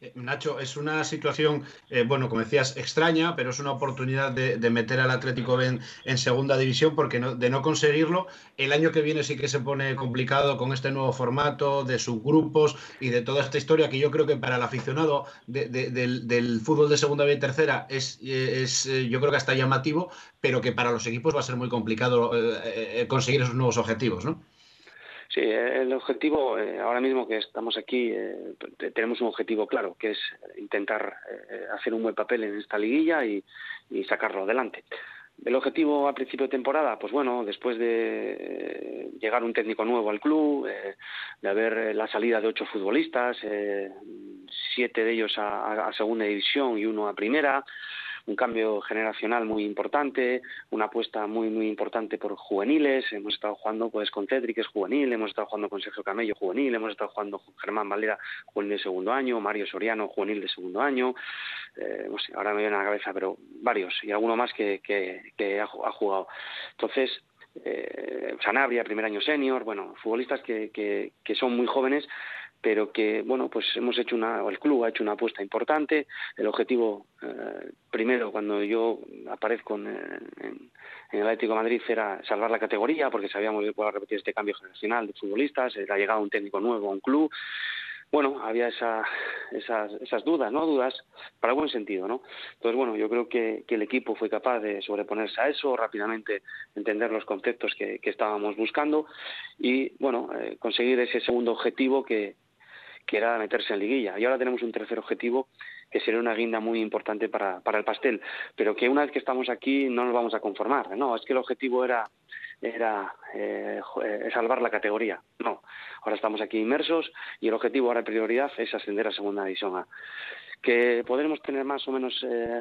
Eh, Nacho, es una situación, eh, bueno, como decías, extraña, pero es una oportunidad de, meter al Atlético en, en segunda división, porque de no conseguirlo, el año que viene sí que se pone complicado con este nuevo formato de subgrupos y de toda esta historia que yo creo que para el aficionado del, fútbol de segunda y tercera es, es, eh, yo creo que hasta llamativo, pero que para los equipos va a ser muy complicado conseguir esos nuevos objetivos, ¿no? Sí, el objetivo, eh, ahora mismo que estamos aquí, eh, tenemos un objetivo claro, que es intentar eh, hacer un buen papel en esta liguilla y, sacarlo adelante. El objetivo a principio de temporada, pues bueno, después de llegar un técnico nuevo al club, de haber la salida de ocho futbolistas, siete de ellos a, segunda división y uno a primera, un cambio generacional muy importante, una apuesta muy muy importante por juveniles, hemos estado jugando pues con Cedric, que es juvenil, hemos estado jugando con Sergio Camello, juvenil, hemos estado jugando con Germán Valera, juvenil de segundo año, Mario Soriano, juvenil de segundo año, eh, ahora me viene a la cabeza, pero varios, y alguno más que, que, ha, jugado. Entonces, eh, Sanabria, primer año senior, bueno, futbolistas que, que, que son muy jóvenes, pero que bueno pues hemos hecho una el club ha hecho una apuesta importante el objetivo eh, primero cuando yo aparezco en, en, el Atlético Madrid era salvar la categoría porque sabíamos que podía repetir este cambio generacional de futbolistas era llegado un técnico nuevo a un club bueno, había esa, esas, esas dudas, ¿no? Dudas para buen sentido, ¿no? Entonces, bueno, yo creo que, el equipo fue capaz de sobreponerse a eso, rápidamente entender los conceptos que, que estábamos buscando y, bueno, eh, conseguir ese segundo objetivo que, que era meterse en liguilla. Y ahora tenemos un tercer objetivo que sería una guinda muy importante para, para el pastel, pero que una vez que estamos aquí no nos vamos a conformar. No, es que el objetivo era era eh, eh, salvar la categoría. No, ahora estamos aquí inmersos y el objetivo ahora de prioridad es ascender a Segunda División A. ¿Que podremos tener más o menos eh,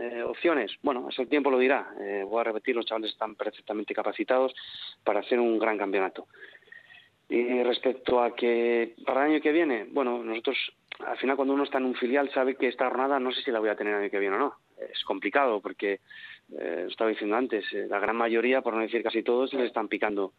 eh, opciones? Bueno, eso el tiempo lo dirá. Eh, voy a repetir, los chavales están perfectamente capacitados para hacer un gran campeonato. Y respecto a que para el año que viene, bueno, nosotros al final cuando uno está en un filial sabe que esta jornada no sé si la voy a tener el año que viene o no. Es complicado porque, eh, estaba diciendo antes, eh, la gran mayoría, por no decir casi todos, les están picando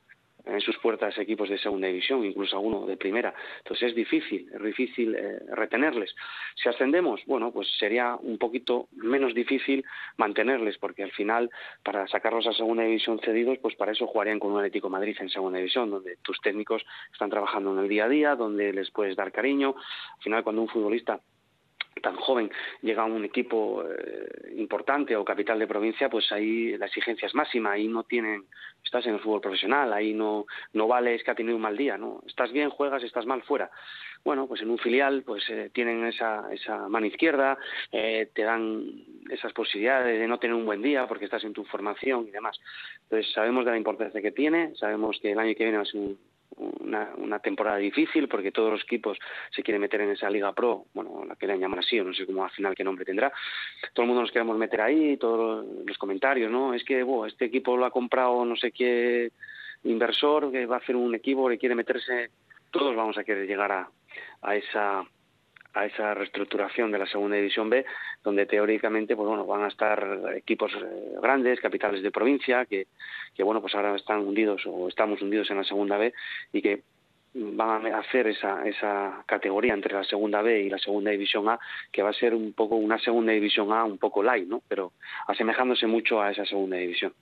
en sus puertas equipos de segunda división, incluso alguno de primera. Entonces es difícil, es difícil eh, retenerles. Si ascendemos, bueno, pues sería un poquito menos difícil mantenerles, porque al final, para sacarlos a segunda división cedidos, pues para eso jugarían con un Atlético Madrid en segunda división, donde tus técnicos están trabajando en el día a día, donde les puedes dar cariño. Al final, cuando un futbolista tan joven llega a un equipo eh, importante o capital de provincia, pues ahí la exigencia es máxima, ahí no tienen, estás en el fútbol profesional, ahí no, no vale que ha tenido un mal día, ¿no? Estás bien, juegas, estás mal fuera. Bueno, pues en un filial pues eh, tienen esa, esa mano izquierda, eh, te dan esas posibilidades de no tener un buen día porque estás en tu formación y demás. Entonces sabemos de la importancia que tiene, sabemos que el año que viene va a ser un, una, una, temporada difícil porque todos los equipos se quieren meter en esa Liga Pro, bueno, la quieren llamar así, o no sé cómo al final qué nombre tendrá. Todo el mundo nos queremos meter ahí, todos los comentarios, ¿no? Es que bueno, este equipo lo ha comprado no sé qué inversor que va a hacer un equipo que quiere meterse. Todos vamos a querer llegar a, a esa a esa reestructuración de la segunda división B, donde teóricamente pues bueno van a estar equipos eh, grandes, capitales de provincia, que, que bueno pues ahora están hundidos o estamos hundidos en la segunda B y que van a hacer esa, esa categoría entre la segunda B y la segunda división A, que va a ser un poco una segunda división A un poco light, ¿no? Pero asemejándose mucho a esa segunda división.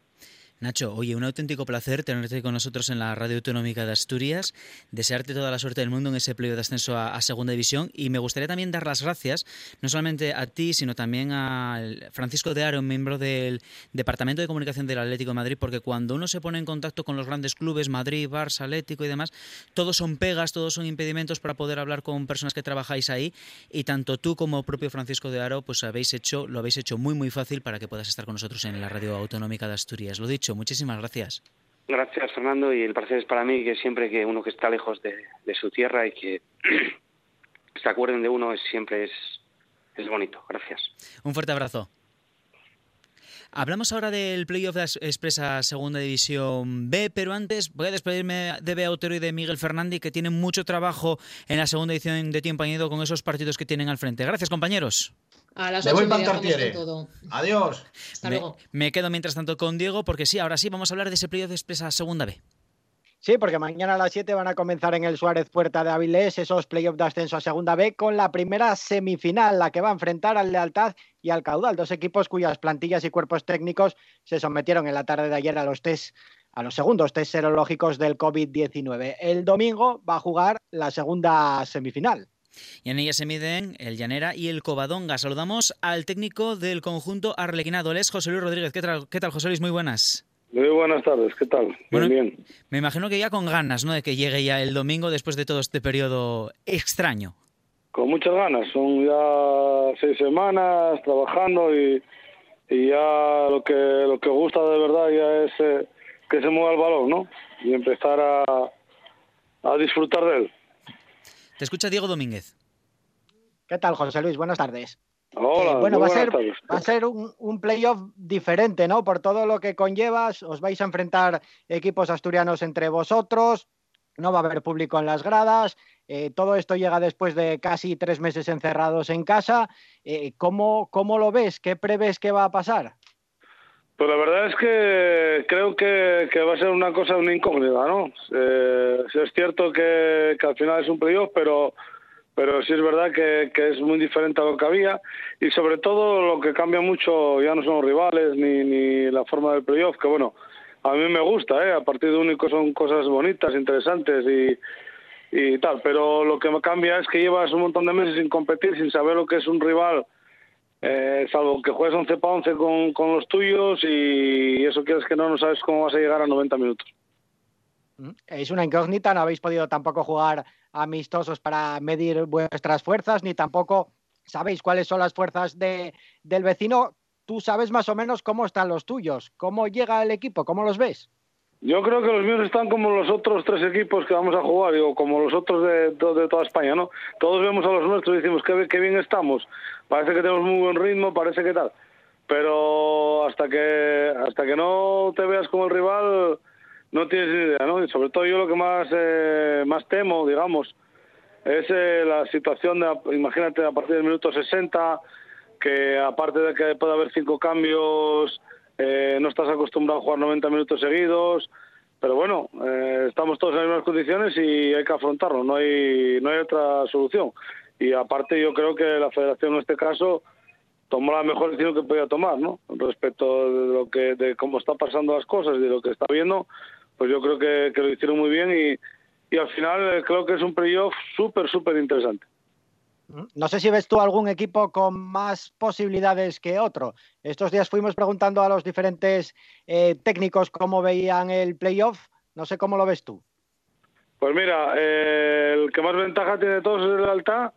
Nacho, oye, un auténtico placer tenerte con nosotros en la Radio Autonómica de Asturias, desearte toda la suerte del mundo en ese playo de ascenso a, Segunda División y me gustaría también dar las gracias, no solamente a ti, sino también a Francisco de Aro, miembro del Departamento de Comunicación del Atlético de Madrid, porque cuando uno se pone en contacto con los grandes clubes, Madrid, Barça, Atlético y demás, todos son pegas, todos son impedimentos para poder hablar con personas que trabajáis ahí y tanto tú como propio Francisco de Aro, pues habéis hecho, lo habéis hecho muy muy fácil para que puedas estar con nosotros en la Radio Autonómica de Asturias. Lo dicho, muchísimas gracias. Gracias, Fernando, y el placer es para mí que siempre que uno que está lejos de, su tierra y que se acuerden de uno es, siempre es, es bonito. Gracias. Un fuerte abrazo. Hablamos ahora del playoff de la Expresa Segunda División B, pero antes voy a despedirme de Bea Otero y de Miguel Fernández, que tienen mucho trabajo en la segunda edición de Tiempo Añadido con esos partidos que tienen al frente. Gracias, compañeros. A las Me voy 8 y para media Tartiere. estamos con todo. Adiós. Hasta Me, luego. me quedo mientras tanto con Diego, porque sí, ahora sí vamos a hablar de ese playoff de Expresa Segunda B. Sí, porque mañana a las 7 van a comenzar en el Suárez Puerta de Avilés esos playoffs de ascenso a Segunda B con la primera semifinal, la que va a enfrentar al Lealtad y al Caudal, dos equipos cuyas plantillas y cuerpos técnicos se sometieron en la tarde de ayer a los test a los segundos test serológicos del COVID-19. El domingo va a jugar la segunda semifinal. Y en ella se miden el Llanera y el Covadonga. Saludamos al técnico del conjunto arlequinado, es José Luis Rodríguez. ¿Qué tal, ¿Qué tal, José Luis? Muy buenas. Muy buenas tardes, ¿qué tal? Bueno, bien, bien. Me imagino que ya con ganas, ¿no? De que llegue ya el domingo después de todo este periodo extraño. Con muchas ganas, son ya seis semanas trabajando y, y ya lo que lo que gusta de verdad ya es eh, que se mueva el balón, ¿no? Y empezar a, a disfrutar de él. Te escucha Diego Domínguez. ¿Qué tal, José Luis? Buenas tardes. Hola, Eh, bueno, va a ser, va a ser un, un playoff diferente, ¿no? Por todo lo que conllevas, os vais a enfrentar equipos asturianos entre vosotros, no va a haber público en las gradas, eh, todo esto llega después de casi tres meses encerrados en casa. Eh, ¿cómo, ¿Cómo lo ves? ¿Qué prevés que va a pasar? Pues la verdad es que creo que, que va a ser una cosa, una incógnita, ¿no? Eh, es cierto que, que al final es un playoff, pero pero sí es verdad que, es muy diferente a lo que había y sobre todo lo que cambia mucho ya no son rivales ni, ni la forma del playoff, que bueno, a mí me gusta, ¿eh? a partido único son cosas bonitas, interesantes y, y tal, pero lo que cambia es que llevas un montón de meses sin competir, sin saber lo que es un rival, eh, salvo que juegues 11 para 11 con, con los tuyos y eso quieres que no, no sabes cómo vas a llegar a 90 minutos. Es una incógnita, no habéis podido tampoco jugar amistosos para medir vuestras fuerzas, ni tampoco sabéis cuáles son las fuerzas de, del vecino. Tú sabes más o menos cómo están los tuyos, cómo llega el equipo, cómo los ves. Yo creo que los míos están como los otros tres equipos que vamos a jugar, digo, como los otros de, de, de toda España, ¿no? Todos vemos a los nuestros y decimos qué, qué bien estamos, parece que tenemos muy buen ritmo, parece que tal, pero hasta que hasta que no te veas como el rival no tienes ni idea, ¿no? Y sobre todo yo lo que más eh, más temo, digamos, es eh, la situación de, imagínate, a partir del minuto 60, que aparte de que puede haber cinco cambios, eh, no estás acostumbrado a jugar 90 minutos seguidos, pero bueno, eh, estamos todos en las mismas condiciones y hay que afrontarlo, no hay, no hay otra solución. Y aparte yo creo que la federación en este caso tomó la mejor decisión que podía tomar, ¿no? Respecto de lo que, de cómo está pasando las cosas, de lo que está viendo, pues yo creo que, que lo hicieron muy bien y, y al final eh, creo que es un playoff súper, súper interesante. No sé si ves tú algún equipo con más posibilidades que otro. Estos días fuimos preguntando a los diferentes eh, técnicos cómo veían el playoff. No sé cómo lo ves tú. Pues mira, eh, el que más ventaja tiene de todos es el Alta,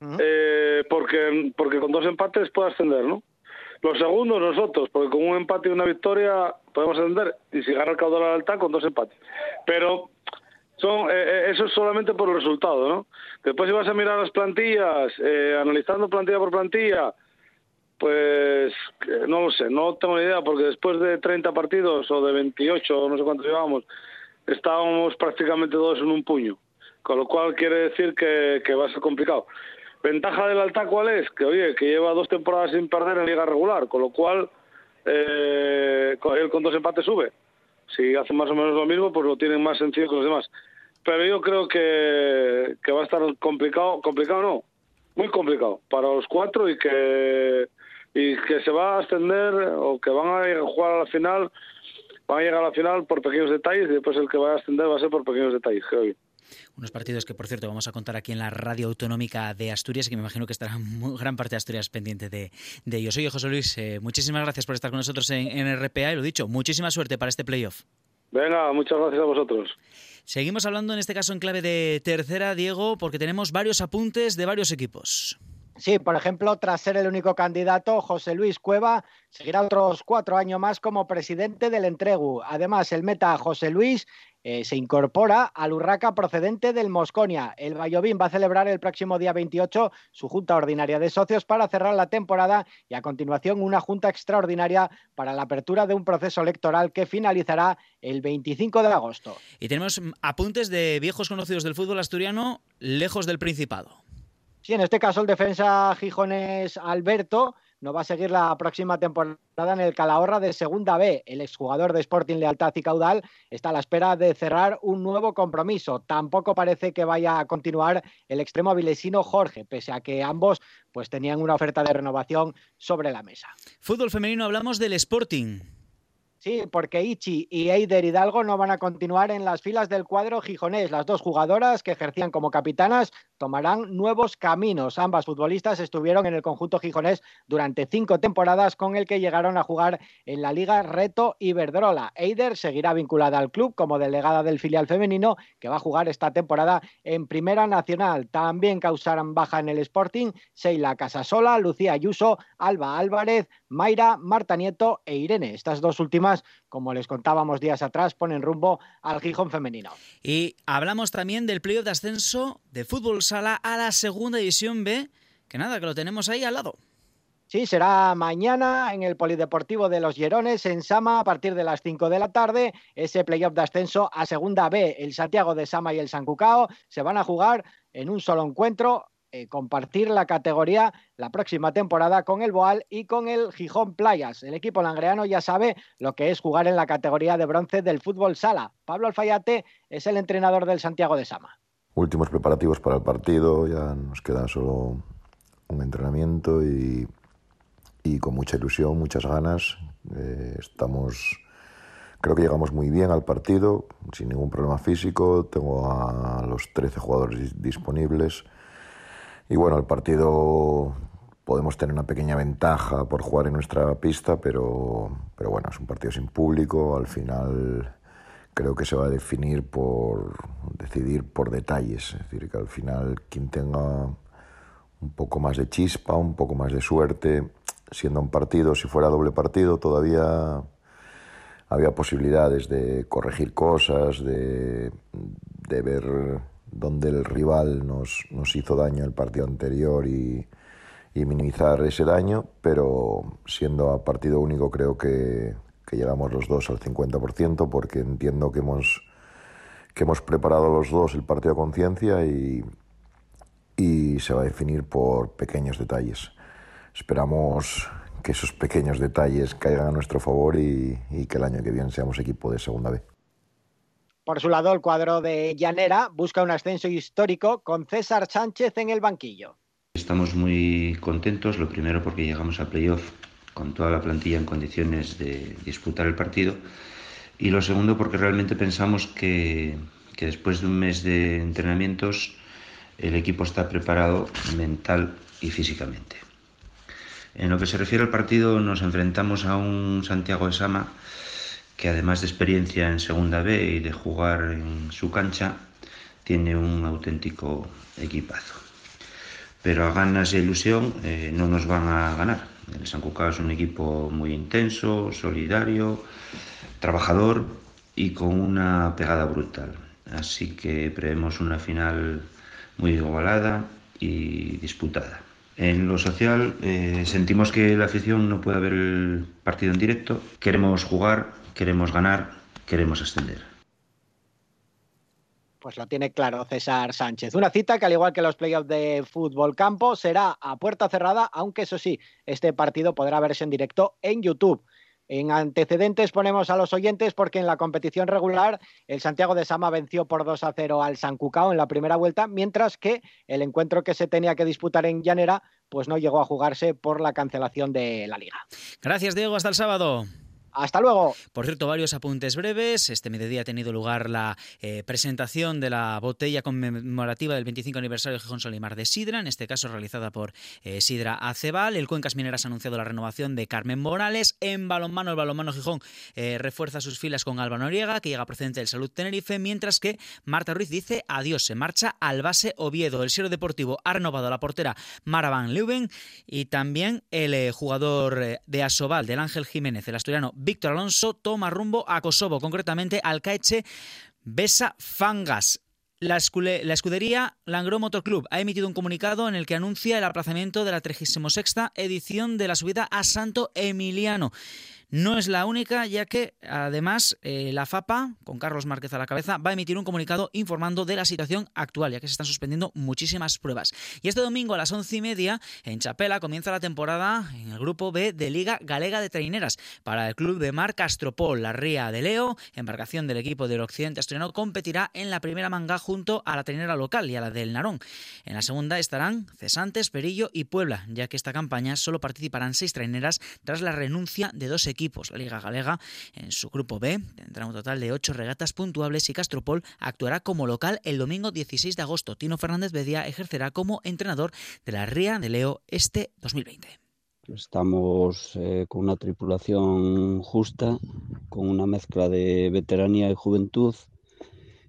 uh -huh. eh, porque, porque con dos empates puede ascender, ¿no? Los segundos nosotros, porque con un empate y una victoria podemos ascender, y si gana el caudal al Alta con dos empates. Pero son eh, eso es solamente por el resultado, ¿no? Después si vas a mirar las plantillas, eh, analizando plantilla por plantilla, pues eh, no lo sé, no tengo ni idea, porque después de 30 partidos o de 28, no sé cuántos llevamos, estábamos prácticamente todos en un puño, con lo cual quiere decir que va a ser complicado. Ventaja del Alta, ¿cuál es? Que oye, que lleva dos temporadas sin perder en liga regular, con lo cual eh, él con dos empates sube. Si hace más o menos lo mismo, pues lo tienen más sencillo que los demás. Pero yo creo que, que va a estar complicado, complicado no, muy complicado para los cuatro y que y que se va a ascender o que van a jugar a la final, van a llegar a la final por pequeños detalles y después el que va a ascender va a ser por pequeños detalles, creo yo. Unos partidos que, por cierto, vamos a contar aquí en la radio autonómica de Asturias y que me imagino que estará muy, gran parte de Asturias pendiente de, de ellos. Oye, José Luis, eh, muchísimas gracias por estar con nosotros en, en RPA y lo dicho, muchísima suerte para este playoff. Venga, muchas gracias a vosotros. Seguimos hablando en este caso en clave de tercera, Diego, porque tenemos varios apuntes de varios equipos. Sí, por ejemplo, tras ser el único candidato, José Luis Cueva seguirá otros cuatro años más como presidente del Entregu. Además, el meta José Luis eh, se incorpora al Urraca procedente del Mosconia. El Bayovín va a celebrar el próximo día 28 su junta ordinaria de socios para cerrar la temporada y a continuación una junta extraordinaria para la apertura de un proceso electoral que finalizará el 25 de agosto. Y tenemos apuntes de viejos conocidos del fútbol asturiano lejos del Principado. Sí, en este caso el defensa gijones Alberto no va a seguir la próxima temporada en el Calahorra de Segunda B. El exjugador de Sporting Lealtad y Caudal está a la espera de cerrar un nuevo compromiso. Tampoco parece que vaya a continuar el extremo vilesino Jorge, pese a que ambos pues tenían una oferta de renovación sobre la mesa. Fútbol femenino hablamos del Sporting. Sí, porque Ichi y Eider Hidalgo no van a continuar en las filas del cuadro gijonés. Las dos jugadoras que ejercían como capitanas tomarán nuevos caminos. Ambas futbolistas estuvieron en el conjunto gijonés durante cinco temporadas con el que llegaron a jugar en la Liga Reto Iberdrola. Eider seguirá vinculada al club como delegada del filial femenino que va a jugar esta temporada en Primera Nacional. También causarán baja en el Sporting Sheila Casasola, Lucía Ayuso, Alba Álvarez, Mayra, Marta Nieto e Irene. Estas dos últimas, como les contábamos días atrás, ponen rumbo al Gijón femenino. Y hablamos también del playoff de ascenso de fútbol sala a la segunda división B, que nada, que lo tenemos ahí al lado. Sí, será mañana en el Polideportivo de los Llerones, en Sama, a partir de las 5 de la tarde. Ese playoff de ascenso a Segunda B, el Santiago de Sama y el San Cucao, se van a jugar en un solo encuentro eh, compartir la categoría la próxima temporada con el Boal y con el Gijón Playas. El equipo langreano ya sabe lo que es jugar en la categoría de bronce del fútbol sala. Pablo Alfayate es el entrenador del Santiago de Sama. Últimos preparativos para el partido, ya nos queda solo un entrenamiento y, y con mucha ilusión, muchas ganas. Eh, estamos Creo que llegamos muy bien al partido, sin ningún problema físico. Tengo a los 13 jugadores disponibles. Y bueno, el partido podemos tener una pequeña ventaja por jugar en nuestra pista, pero, pero bueno, es un partido sin público. Al final creo que se va a definir por decidir por detalles. Es decir, que al final quien tenga un poco más de chispa, un poco más de suerte, siendo un partido, si fuera doble partido, todavía había posibilidades de corregir cosas, de, de ver donde el rival nos, nos hizo daño el partido anterior y, y, minimizar ese daño, pero siendo a partido único creo que, que llegamos los dos al 50% porque entiendo que hemos, que hemos preparado los dos el partido a conciencia y, y se va a definir por pequeños detalles. Esperamos que esos pequeños detalles caigan a nuestro favor y, y que el año que viene seamos equipo de segunda B. Por su lado, el cuadro de Llanera busca un ascenso histórico con César Sánchez en el banquillo. Estamos muy contentos, lo primero porque llegamos a playoff con toda la plantilla en condiciones de disputar el partido y lo segundo porque realmente pensamos que, que después de un mes de entrenamientos el equipo está preparado mental y físicamente. En lo que se refiere al partido nos enfrentamos a un Santiago de Sama que además de experiencia en Segunda B y de jugar en su cancha, tiene un auténtico equipazo. Pero a ganas e ilusión eh, no nos van a ganar. El San Cucao es un equipo muy intenso, solidario, trabajador y con una pegada brutal. Así que prevemos una final muy igualada y disputada. En lo social eh, sentimos que la afición no puede ver el partido en directo. Queremos jugar, queremos ganar, queremos ascender. Pues lo tiene claro César Sánchez. Una cita que al igual que los playoffs de fútbol campo será a puerta cerrada, aunque eso sí, este partido podrá verse en directo en YouTube. En antecedentes ponemos a los oyentes porque en la competición regular el Santiago de Sama venció por 2 a 0 al San Cucao en la primera vuelta, mientras que el encuentro que se tenía que disputar en Llanera pues no llegó a jugarse por la cancelación de la liga. Gracias Diego, hasta el sábado. Hasta luego. Por cierto, varios apuntes breves. Este mediodía ha tenido lugar la eh, presentación de la botella conmemorativa del 25 aniversario de Gijón Solimar de Sidra, en este caso realizada por eh, Sidra Acebal. El Cuencas Mineras ha anunciado la renovación de Carmen Morales. En balonmano, el balonmano Gijón eh, refuerza sus filas con Alba Noriega, que llega procedente del Salud Tenerife, mientras que Marta Ruiz dice adiós, se marcha al base Oviedo. El Sierra Deportivo ha renovado a la portera Mara Van Leuven y también el jugador de Asobal, del Ángel Jiménez, el asturiano Víctor Alonso toma rumbo a Kosovo, concretamente al Caeche Besa Fangas. La, escudería Langro Motor Club ha emitido un comunicado en el que anuncia el aplazamiento de la 36 edición de la subida a Santo Emiliano. No es la única, ya que además eh, la FAPA, con Carlos Márquez a la cabeza, va a emitir un comunicado informando de la situación actual, ya que se están suspendiendo muchísimas pruebas. Y este domingo a las once y media, en Chapela, comienza la temporada en el grupo B de Liga Galega de Traineras. Para el club de Mar Castropol, la Ría de Leo, embarcación del equipo del Occidente Asturiano, competirá en la primera manga junto a la trainera local y a la del Narón. En la segunda estarán Cesantes, Perillo y Puebla, ya que esta campaña solo participarán seis traineras tras la renuncia de dos equipos equipos. La Liga Galega, en su grupo B, tendrá un total de ocho regatas puntuables y Castropol actuará como local el domingo 16 de agosto. Tino Fernández Bedia ejercerá como entrenador de la Ría de Leo este 2020. Estamos eh, con una tripulación justa, con una mezcla de veteranía y juventud.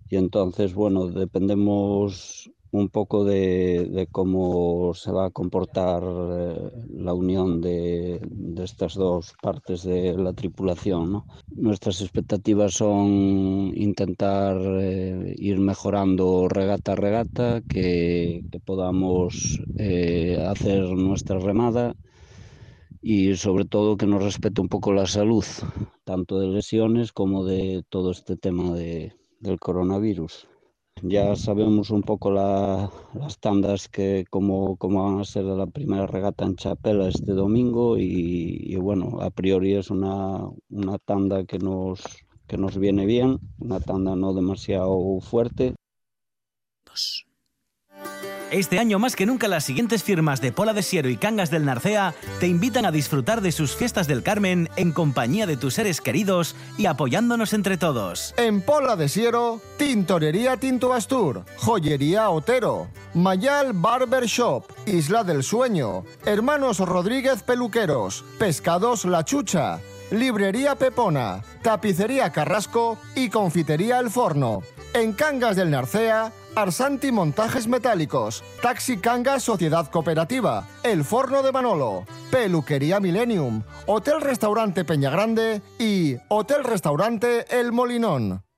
Y entonces, bueno, dependemos un poco de, cómo se va a comportar eh, la unión de, estas dos partes de la tripulación. Nuestras expectativas son intentar eh, ir mejorando regata a regata, que, podamos eh, hacer nuestra remada y sobre todo que nos respete un poco la salud, tanto de lesiones como de todo este tema del coronavirus. Ya sabemos un poco las tandas que como, van a ser la primera regata en Chapela este domingo y, bueno, a priori es una, una tanda que nos, que nos viene bien, una tanda no demasiado fuerte. Este año más que nunca las siguientes firmas de Pola de Siero y Cangas del Narcea te invitan a disfrutar de sus fiestas del Carmen en compañía de tus seres queridos y apoyándonos entre todos. En Pola de Siero, Tintorería Tinto Astur, Joyería Otero, Mayal Barber Shop, Isla del Sueño, Hermanos Rodríguez Peluqueros, Pescados La Chucha, Librería Pepona, Tapicería Carrasco y Confitería El Forno. En Cangas del Narcea, Arsanti Montajes Metálicos, Taxi Cangas Sociedad Cooperativa, El Forno de Manolo, Peluquería Millennium, Hotel Restaurante Peña Grande y Hotel Restaurante El Molinón.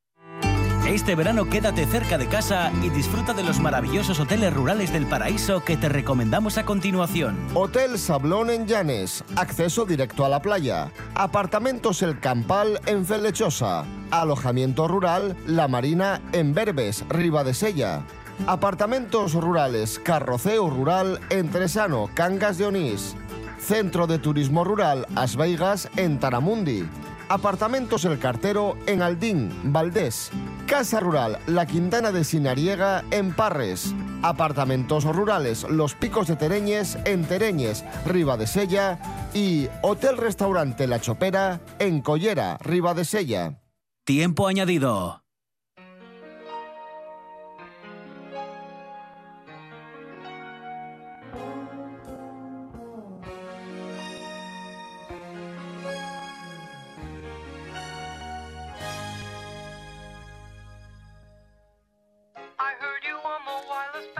Este verano quédate cerca de casa y disfruta de los maravillosos hoteles rurales del paraíso que te recomendamos a continuación. Hotel Sablón en Llanes, acceso directo a la playa. Apartamentos El Campal en Felechosa. Alojamiento rural La Marina en Berbes, Riva de Sella. Apartamentos rurales Carroceo Rural en Tresano, Cangas de Onís. Centro de Turismo Rural As Veigas en Taramundi. Apartamentos El Cartero en Aldín, Valdés. Casa Rural La Quintana de Sinariega en Parres. Apartamentos rurales Los Picos de Tereñes en Tereñes, Riva de Sella. Y Hotel Restaurante La Chopera en Collera, Riva de Sella. Tiempo añadido.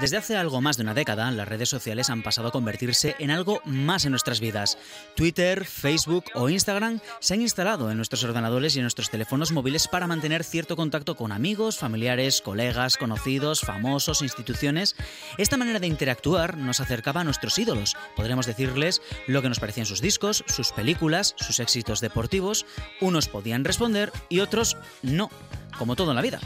Desde hace algo más de una década, las redes sociales han pasado a convertirse en algo más en nuestras vidas. Twitter, Facebook o Instagram se han instalado en nuestros ordenadores y en nuestros teléfonos móviles para mantener cierto contacto con amigos, familiares, colegas, conocidos, famosos, instituciones. Esta manera de interactuar nos acercaba a nuestros ídolos. Podríamos decirles lo que nos parecían sus discos, sus películas, sus éxitos deportivos. Unos podían responder y otros no, como todo en la vida.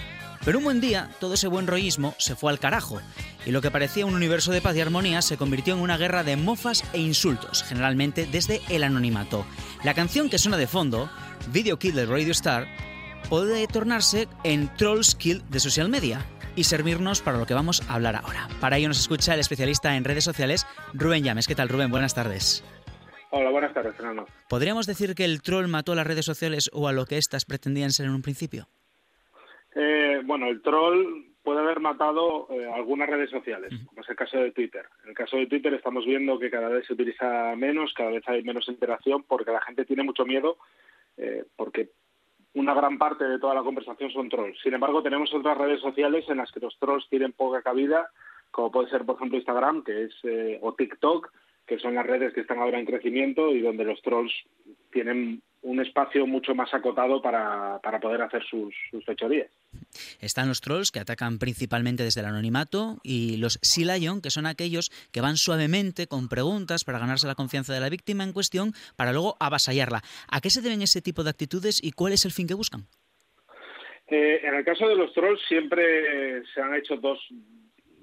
Pero un buen día, todo ese buen rollismo se fue al carajo, y lo que parecía un universo de paz y armonía se convirtió en una guerra de mofas e insultos, generalmente desde el anonimato. La canción que suena de fondo, Video Kill de Radio Star, puede tornarse en Trolls Kill de social media y servirnos para lo que vamos a hablar ahora. Para ello nos escucha el especialista en redes sociales, Rubén Llames. ¿Qué tal, Rubén? Buenas tardes. Hola, buenas tardes, Fernando. ¿Podríamos decir que el troll mató a las redes sociales o a lo que éstas pretendían ser en un principio? Eh, bueno, el troll puede haber matado eh, algunas redes sociales, como es el caso de Twitter. En el caso de Twitter estamos viendo que cada vez se utiliza menos, cada vez hay menos interacción, porque la gente tiene mucho miedo, eh, porque una gran parte de toda la conversación son trolls. Sin embargo, tenemos otras redes sociales en las que los trolls tienen poca cabida, como puede ser, por ejemplo, Instagram, que es o TikTok, que son las redes que están ahora en crecimiento y donde los trolls tienen un espacio mucho más acotado para, para poder hacer sus, sus, fechorías. Están los trolls que atacan principalmente desde el anonimato y los Sea Lion, que son aquellos que van suavemente con preguntas para ganarse la confianza de la víctima en cuestión para luego avasallarla. ¿A qué se deben ese tipo de actitudes y cuál es el fin que buscan? Eh, en el caso de los trolls siempre se han hecho dos,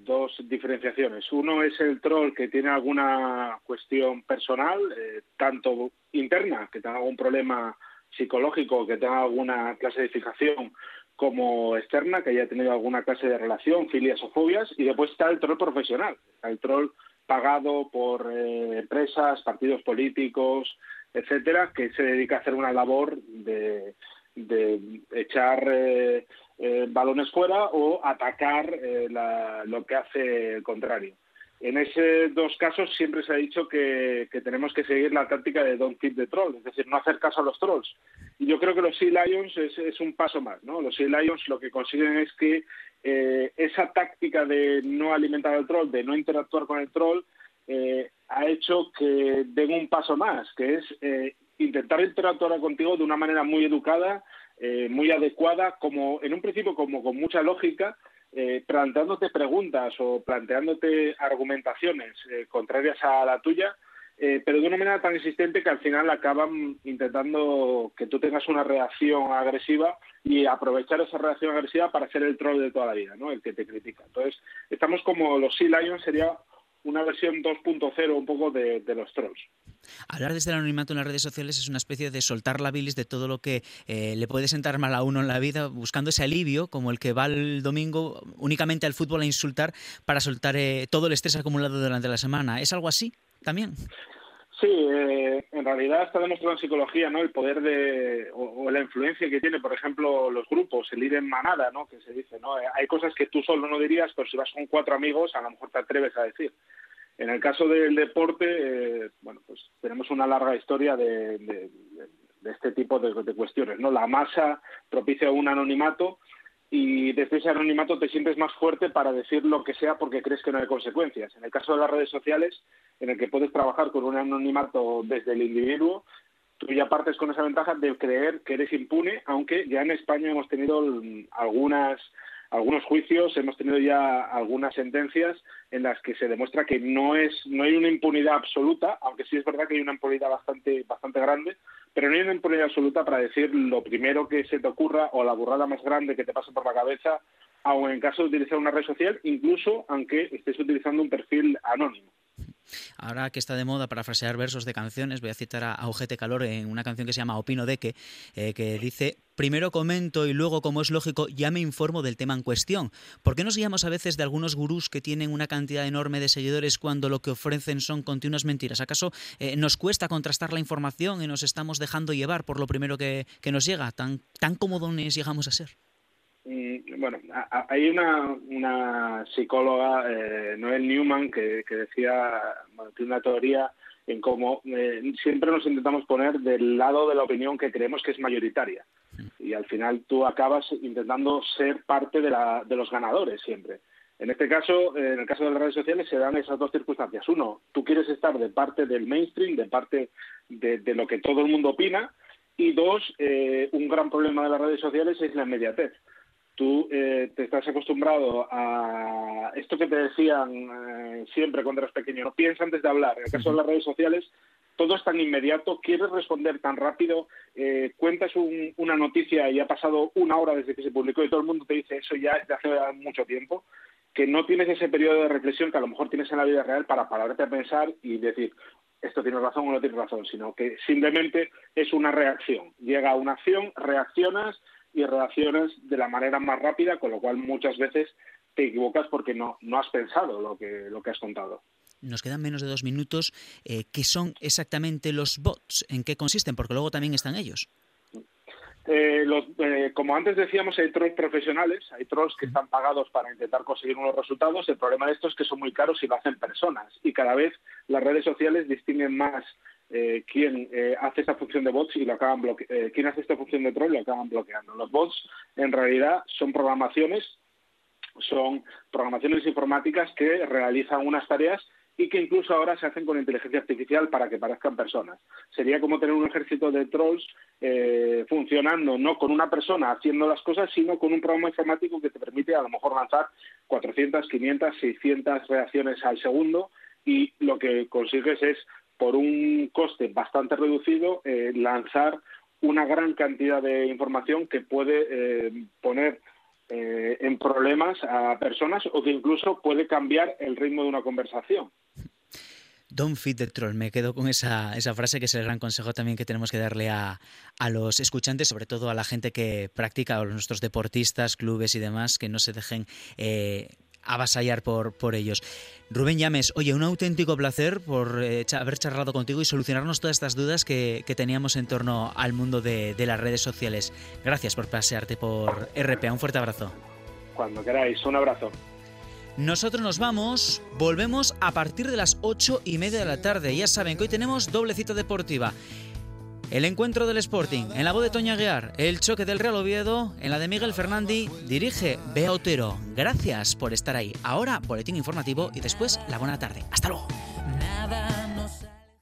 dos diferenciaciones. Uno es el troll que tiene alguna cuestión personal, eh, tanto interna, que tenga algún problema psicológico, que tenga alguna clase de fijación, como externa, que haya tenido alguna clase de relación, filias o fobias, y después está el troll profesional, el troll pagado por eh, empresas, partidos políticos, etcétera, que se dedica a hacer una labor de, de echar eh, eh, balones fuera o atacar eh, lo que hace el contrario. En esos dos casos siempre se ha dicho que, tenemos que seguir la táctica de don't feed the troll, es decir, no hacer caso a los trolls. Y yo creo que los Sea Lions es, un paso más, ¿no? Los Sea Lions lo que consiguen es que eh, esa táctica de no alimentar al troll, de no interactuar con el troll, ha hecho que den un paso más, que es intentar interactuar contigo de una manera muy educada, eh, muy adecuada, como en un principio como con mucha lógica, eh, planteándote preguntas o planteándote argumentaciones eh, contrarias a la tuya, pero de una manera tan insistente que al final acaban intentando que tú tengas una reacción agresiva y aprovechar esa reacción agresiva para ser el troll de toda la vida, ¿no? El que te critica. Entonces, estamos como los Sea Lions sería una versión 2.0 un poco de, los trolls. Hablar desde el anonimato en las redes sociales es una especie de soltar la bilis de todo lo que eh, le puede sentar mal a uno en la vida, buscando ese alivio, como el que va el domingo únicamente al fútbol a insultar para soltar eh, todo el estrés acumulado durante la semana. ¿Es algo así también? Sí, eh, en realidad está demostrado en psicología ¿no? el poder de, o, la influencia que tiene, por ejemplo, los grupos, el ir en manada, ¿no? que se dice. ¿no? Eh, hay cosas que tú solo no dirías, pero si vas con cuatro amigos, a lo mejor te atreves a decir. En el caso del deporte, eh, bueno, pues tenemos una larga historia de, de, este tipo de, de, cuestiones. ¿no? La masa propicia un anonimato y desde ese anonimato te sientes más fuerte para decir lo que sea porque crees que no hay consecuencias. En el caso de las redes sociales, en el que puedes trabajar con un anonimato desde el individuo, tú ya partes con esa ventaja de creer que eres impune, aunque ya en España hemos tenido algunas algunos juicios, hemos tenido ya algunas sentencias en las que se demuestra que no es no hay una impunidad absoluta, aunque sí es verdad que hay una impunidad bastante bastante grande, pero no hay una impunidad absoluta para decir lo primero que se te ocurra o la burrada más grande que te pase por la cabeza, aun en caso de utilizar una red social, incluso aunque estés utilizando un perfil anónimo. Ahora que está de moda para frasear versos de canciones, voy a citar a Ojete Calor en una canción que se llama Opino de que, eh, que dice Primero comento y luego, como es lógico, ya me informo del tema en cuestión. ¿Por qué nos guiamos a veces de algunos gurús que tienen una cantidad enorme de seguidores cuando lo que ofrecen son continuas mentiras? ¿Acaso eh, nos cuesta contrastar la información y nos estamos dejando llevar por lo primero que, que nos llega? ¿Tan, tan cómodos llegamos a ser? Bueno, hay una, una psicóloga, eh, Noel Newman, que, decía, tiene una teoría en cómo eh, siempre nos intentamos poner del lado de la opinión que creemos que es mayoritaria. Y al final tú acabas intentando ser parte de, la, de los ganadores siempre. En este caso, en el caso de las redes sociales, se dan esas dos circunstancias. Uno, tú quieres estar de parte del mainstream, de parte de, de lo que todo el mundo opina. Y dos, eh, un gran problema de las redes sociales es la inmediatez tú eh, te estás acostumbrado a esto que te decían eh, siempre cuando eras pequeño, no piensa antes de hablar. En el caso de las redes sociales, todo es tan inmediato, quieres responder tan rápido, eh, cuentas una noticia y ha pasado una hora desde que se publicó y todo el mundo te dice eso ya desde hace mucho tiempo, que no tienes ese periodo de reflexión que a lo mejor tienes en la vida real para pararte a pensar y decir, esto tiene razón o no tiene razón, sino que simplemente es una reacción. Llega una acción, reaccionas, y reacciones de la manera más rápida, con lo cual muchas veces te equivocas porque no, no has pensado lo que, lo que has contado. Nos quedan menos de dos minutos. Eh, ¿Qué son exactamente los bots? ¿En qué consisten? Porque luego también están ellos. Eh, los, eh, como antes decíamos, hay trolls profesionales, hay trolls que están pagados para intentar conseguir unos resultados. El problema de esto es que son muy caros y lo hacen personas. Y cada vez las redes sociales distinguen más eh, quién eh, hace esta función de bots y lo acaban bloqueando, eh, quién hace esta función de troll lo acaban bloqueando. Los bots en realidad son programaciones, son programaciones informáticas que realizan unas tareas y que incluso ahora se hacen con inteligencia artificial para que parezcan personas. Sería como tener un ejército de trolls eh, funcionando no con una persona haciendo las cosas, sino con un programa informático que te permite a lo mejor lanzar 400, 500, 600 reacciones al segundo y lo que consigues es, por un coste bastante reducido, eh, lanzar una gran cantidad de información que puede eh, poner eh, en problemas a personas o que incluso puede cambiar el ritmo de una conversación. Don't feed the troll. Me quedo con esa, esa frase que es el gran consejo también que tenemos que darle a, a, los escuchantes, sobre todo a la gente que practica, a nuestros deportistas, clubes y demás, que no se dejen avasallar por, por ellos. Rubén Llames, oye, un auténtico placer por eh, haber charlado contigo y solucionarnos todas estas dudas que, que teníamos en torno al mundo de, de, las redes sociales. Gracias por pasearte por RPA. Un fuerte abrazo. Cuando queráis, un abrazo. Nosotros nos vamos, volvemos a partir de las ocho y media de la tarde. Ya saben que hoy tenemos doble cita deportiva. El encuentro del Sporting, en la voz de Toña Guiar, el choque del Real Oviedo, en la de Miguel Fernández, dirige Bea Otero. Gracias por estar ahí. Ahora, boletín informativo y después la buena tarde. Hasta luego.